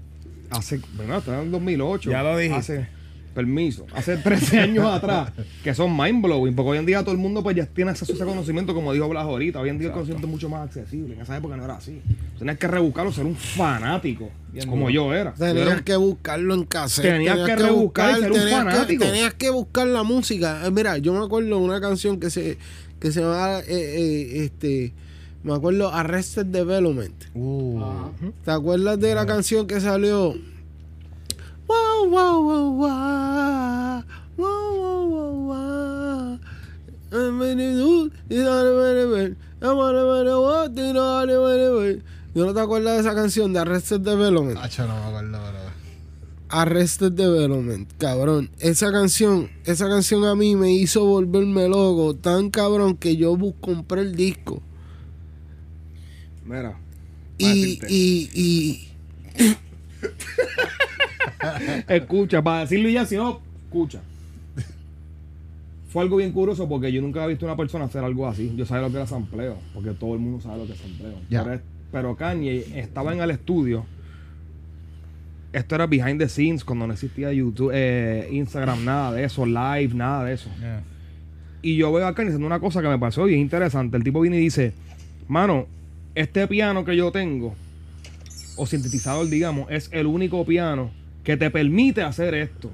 hace, bueno, estaba en 2008. Ya lo dijiste. Hace, permiso, hace 13 años atrás, que son mind blowing, porque hoy en día todo el mundo pues ya tiene acceso a ese conocimiento, como dijo Blas ahorita. Hoy en día el conocimiento es mucho más accesible. En esa época no era así. Tenías que rebuscarlo, ser un fanático, como yo era. Yo era Tenías un- que buscarlo en cassette. Tenías que rebuscar y ser un tenías que- fanático. tenías que buscar la música. Eh, mira, yo me acuerdo de una canción que se que se llama eh, eh, este me acuerdo Arrested Development. Uh. ¿Te acuerdas de la canción que salió? Wow, wow, wow, wow. Wow, wow, wow, wow. ¿Yo no te acuerdas de esa canción de Arrested Development? Hacho, no me acuerdo, bro. Arrested Development, cabrón. Esa canción, esa canción a mí me hizo volverme loco, tan cabrón que yo compré el disco. Mira. Y, y, y Escucha, para decirlo ya, si no, escucha. Fue algo bien curioso porque yo nunca había visto a una persona hacer algo así. Yo sabía lo que era sampleo, porque todo el mundo sabe lo que es sampleo. Ya. Pero, es- pero Kanye estaba en el estudio. Esto era behind the scenes cuando no existía YouTube, eh, Instagram, nada de eso, live, nada de eso. Yeah. Y yo veo a Kanye haciendo una cosa que me pareció bien interesante. El tipo viene y dice, mano, este piano que yo tengo, o sintetizador, digamos, es el único piano que te permite hacer esto.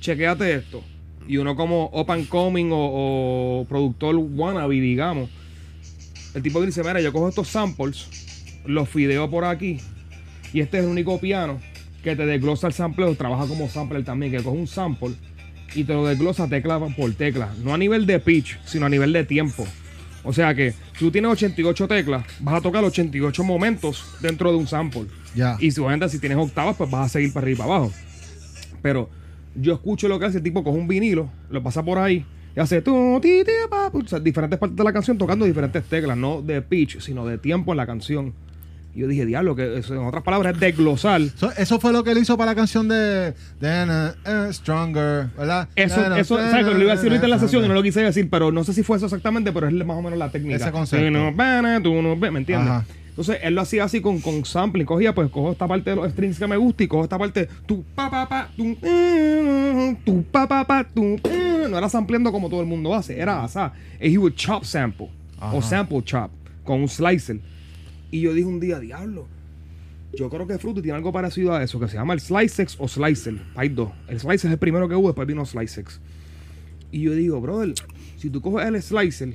Chequéate esto. Y uno como open coming o, productor wannabe, digamos, el tipo dice, mira, yo cojo estos samples, los fideo por aquí, y este es el único piano que te desglosa el sampleo, trabaja como sampler también, que coge un sample y te lo desglosa tecla por tecla. No a nivel de pitch, sino a nivel de tiempo. O sea que si tú tienes 88 teclas, vas a tocar 88 momentos dentro de un sample. Ya. Y si, obviamente, si tienes octavas, pues vas a seguir para arriba y para abajo. Pero yo escucho lo que hace el tipo, coge un vinilo, lo pasa por ahí y hace tu, ti, ti, pa, pu, o sea, diferentes partes de la canción tocando diferentes teclas, no de pitch, sino de tiempo en la canción. Y yo dije, diablo, que eso, en otras palabras es desglosar. So, eso fue lo que él hizo para la canción de, eh, Stronger, ¿verdad? Eso, Eh, eso, ¿sabes? Lo iba a decir ahorita en la sesión y no lo quise decir, pero no sé si fue eso exactamente, pero es más o menos la técnica. Ese concepto. No no ¿me entiendes? Ajá. Entonces él lo hacía así con, con sampling. Cogía, pues cojo esta parte de los strings que me gusta y cojo esta parte. Tu pa pa pa, tu, eh, tu pa pa pa, tu. eh. No era sampleando como todo el mundo hace. Era, sea, he would chop sample. Ajá. O sample chop. Con un slicer. Y yo dije un día, diablo. Yo creo que Fruity tiene algo parecido a eso, que se llama el Slicex o Slicer. Hay dos. El Slicer es el primero que hubo, después vino Slicex. Y yo digo, brother, si tú coges el Slicer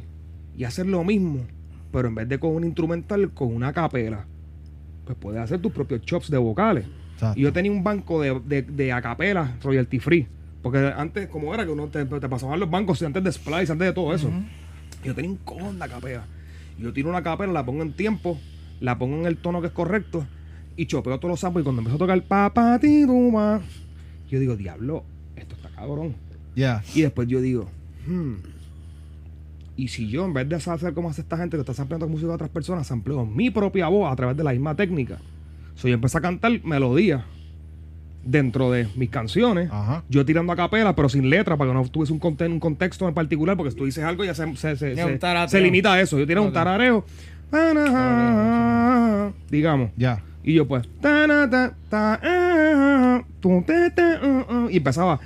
y haces lo mismo, pero en vez de con un instrumental, con una capela, pues puedes hacer tus propios chops de vocales. Exacto. Y yo tenía un banco de, de, de acapela royalty free. Porque antes, como era que uno te, te pasaban los bancos antes de Splice, antes de todo eso. Yo tenía un cojón de acapela. Yo tiro una capela, la pongo en tiempo, la pongo en el tono que es correcto y chopeo todos los samples. Y cuando empezó a tocar papá, yo digo, diablo, esto está cabrón. Yeah. Y después yo digo, hmm, y si yo en vez de hacer como hace esta gente que está sampleando música de otras personas, sampleo mi propia voz a través de la misma técnica. So, yo empecé a cantar melodías dentro de mis canciones. Ajá. Yo tirando a capela, pero sin letra, para que no tuviese un, conte- un contexto en particular, porque si tú dices algo ya se, se, se, se- limita a eso. Yo tiré un tarareo, digamos. Ya. Y yo pues, y empezaba,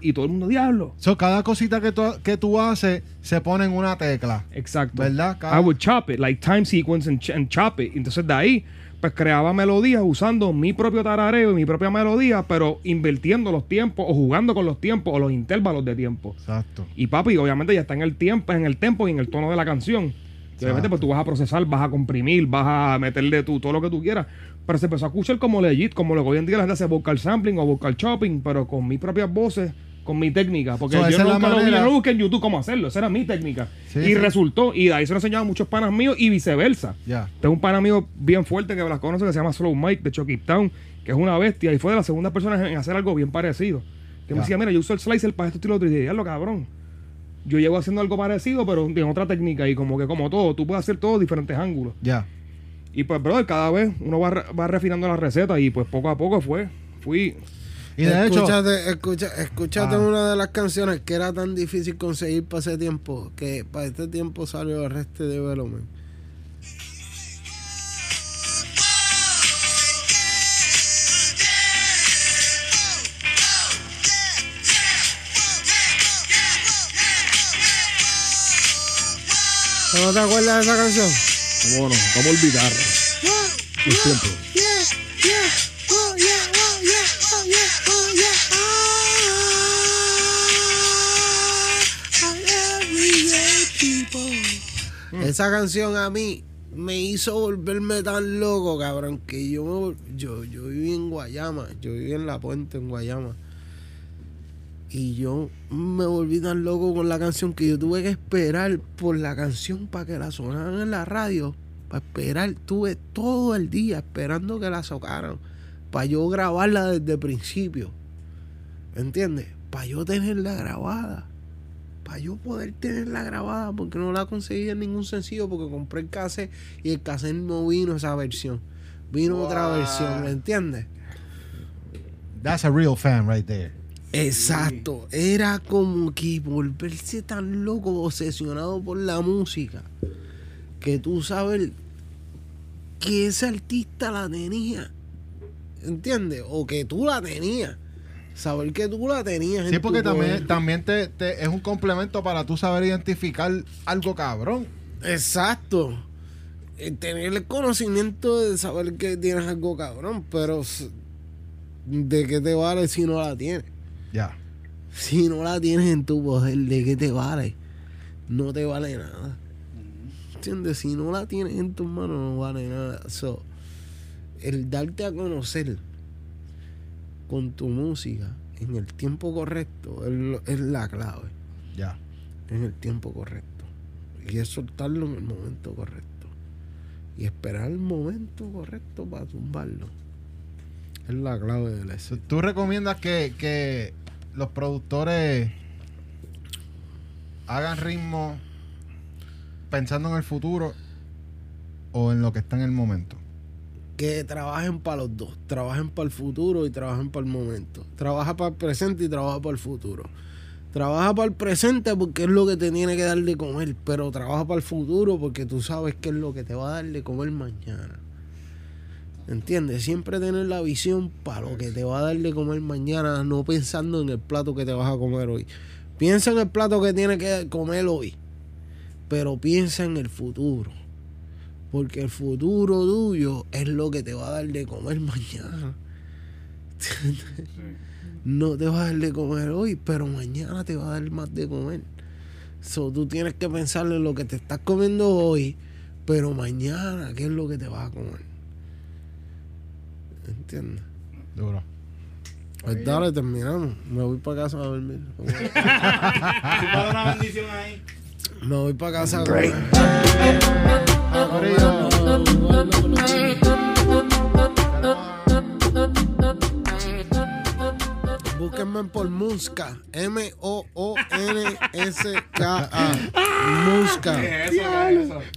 y todo el mundo, diablo. So, cada cosita que tú, que tú haces se pone en una tecla. Exacto. ¿Verdad? I would chop it, like time sequence and chop it. Entonces de ahí, pues creaba melodías usando mi propio tarareo y mi propia melodía, pero invirtiendo los tiempos o jugando con los tiempos o los intervalos de tiempo. Exacto. Y papi, obviamente ya está en el tiempo, en el tempo y en el tono de la canción. Y obviamente pues tú vas a procesar, vas a comprimir, vas a meterle tú todo lo que tú quieras. Pero se empezó a escuchar como legit, como lo que hoy en día la gente hace vocal sampling o vocal chopping, pero con mis propias voces, con mi técnica. Porque So, yo nunca lo vi, yo no busqué en YouTube cómo hacerlo, esa era mi técnica. Sí, y sí. resultó, y de ahí se lo enseñaban muchos panas míos y viceversa. Tengo un pana mío bien fuerte que las conoce que se llama Slow Mike de Chucky Town, que es una bestia y fue de las segundas personas en hacer algo bien parecido. Que me decía, mira, yo uso el slicer para esto y lo otro. Y dije, lo cabrón. Yo llevo haciendo algo parecido, pero en otra técnica. Y como que como todo, tú puedes hacer todo diferentes ángulos. Ya. Y pues, brother, cada vez uno va, va refinando la receta y pues poco a poco fue, fui. Y de hecho, escucha, escúchate Ah. una de las canciones que era tan difícil conseguir para ese tiempo, que para este tiempo salió el resto de Development. ¿No te acuerdas de esa canción? ¿Cómo no? ¿Cómo olvidar? Los tiempos. Esa canción a mí me hizo volverme tan loco, cabrón, que yo, yo, yo viví en Guayama, yo viví en La Puente, en Guayama. Y yo me volví tan loco con la canción que yo tuve que esperar por la canción para que la sonaran en la radio. Para esperar, tuve todo el día esperando que la socaran. Para yo grabarla desde el principio. ¿Entiendes? Para yo tenerla grabada. Para yo poder tenerla grabada. Porque no la conseguí en ningún sencillo. Porque compré el cassette y el cassette no vino esa versión. Vino otra versión. ¿Me entiendes? that's a real fan right there. Exacto, era como que volverse tan loco, obsesionado por la música, que tú sabes que ese artista la tenía, ¿entiendes? O que tú la tenías, saber que tú la tenías. Sí, en tu porque también, poder. también te, te- es un complemento para tú saber identificar algo cabrón. Exacto. Eh, Tener el conocimiento de saber que tienes algo cabrón, pero ¿de qué te vale si no la tienes? Ya. Si no la tienes en tu poder, ¿de qué te vale? No te vale nada. ¿Entiendes? Si no la tienes en tus manos, no vale nada. So, el darte a conocer con tu música en el tiempo correcto es, la clave. Ya. En el tiempo correcto. Y es soltarlo en el momento correcto. Y esperar el momento correcto para tumbarlo. Es la clave del éxito. ¿Tú recomiendas que, que los productores hagan ritmo pensando en el futuro o en lo que está en el momento? que trabajen para los dos. Trabajen para el futuro y trabajen para el momento. Trabaja para el presente y trabaja para el futuro. Trabaja para el presente porque es lo que te tiene que dar de comer, pero trabaja para el futuro porque tú sabes qué es lo que te va a dar de comer mañana. ¿Entiendes? Siempre tener la visión para lo que te va a dar de comer mañana, no pensando en el plato que te vas a comer hoy. Piensa en el plato que tienes que comer hoy, pero piensa en el futuro. Porque el futuro tuyo es lo que te va a dar de comer mañana. ¿Entiendes? No te va a dar de comer hoy, pero mañana te va a dar más de comer. So, tú tienes que pensar en lo que te estás comiendo hoy, pero mañana, ¿qué es lo que te vas a comer? ¿Entiendes? Duro. Pues dale, terminamos. Me voy para casa a dormir. una bendición ahí. Me voy para casa a comer. Búsquenme por Muska. M-O-O-N-S-K-A. Muska.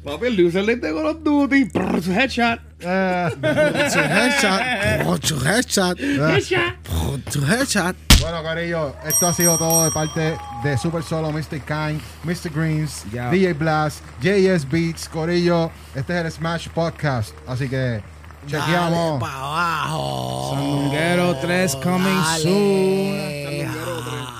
Papi, el user de Call of Duty. headshot. Su headshot. Su headshot. Su headshot. bueno, Corillo, esto ha sido todo de parte de Super Solo, Mr. Kind, Mr. Greens. DJ Blast, JS Beats, Corillo. Este es el Smash Podcast. Así que Chequeamos. para abajo. Sandunguero 3 coming Dale. soon. Sandunguero 3.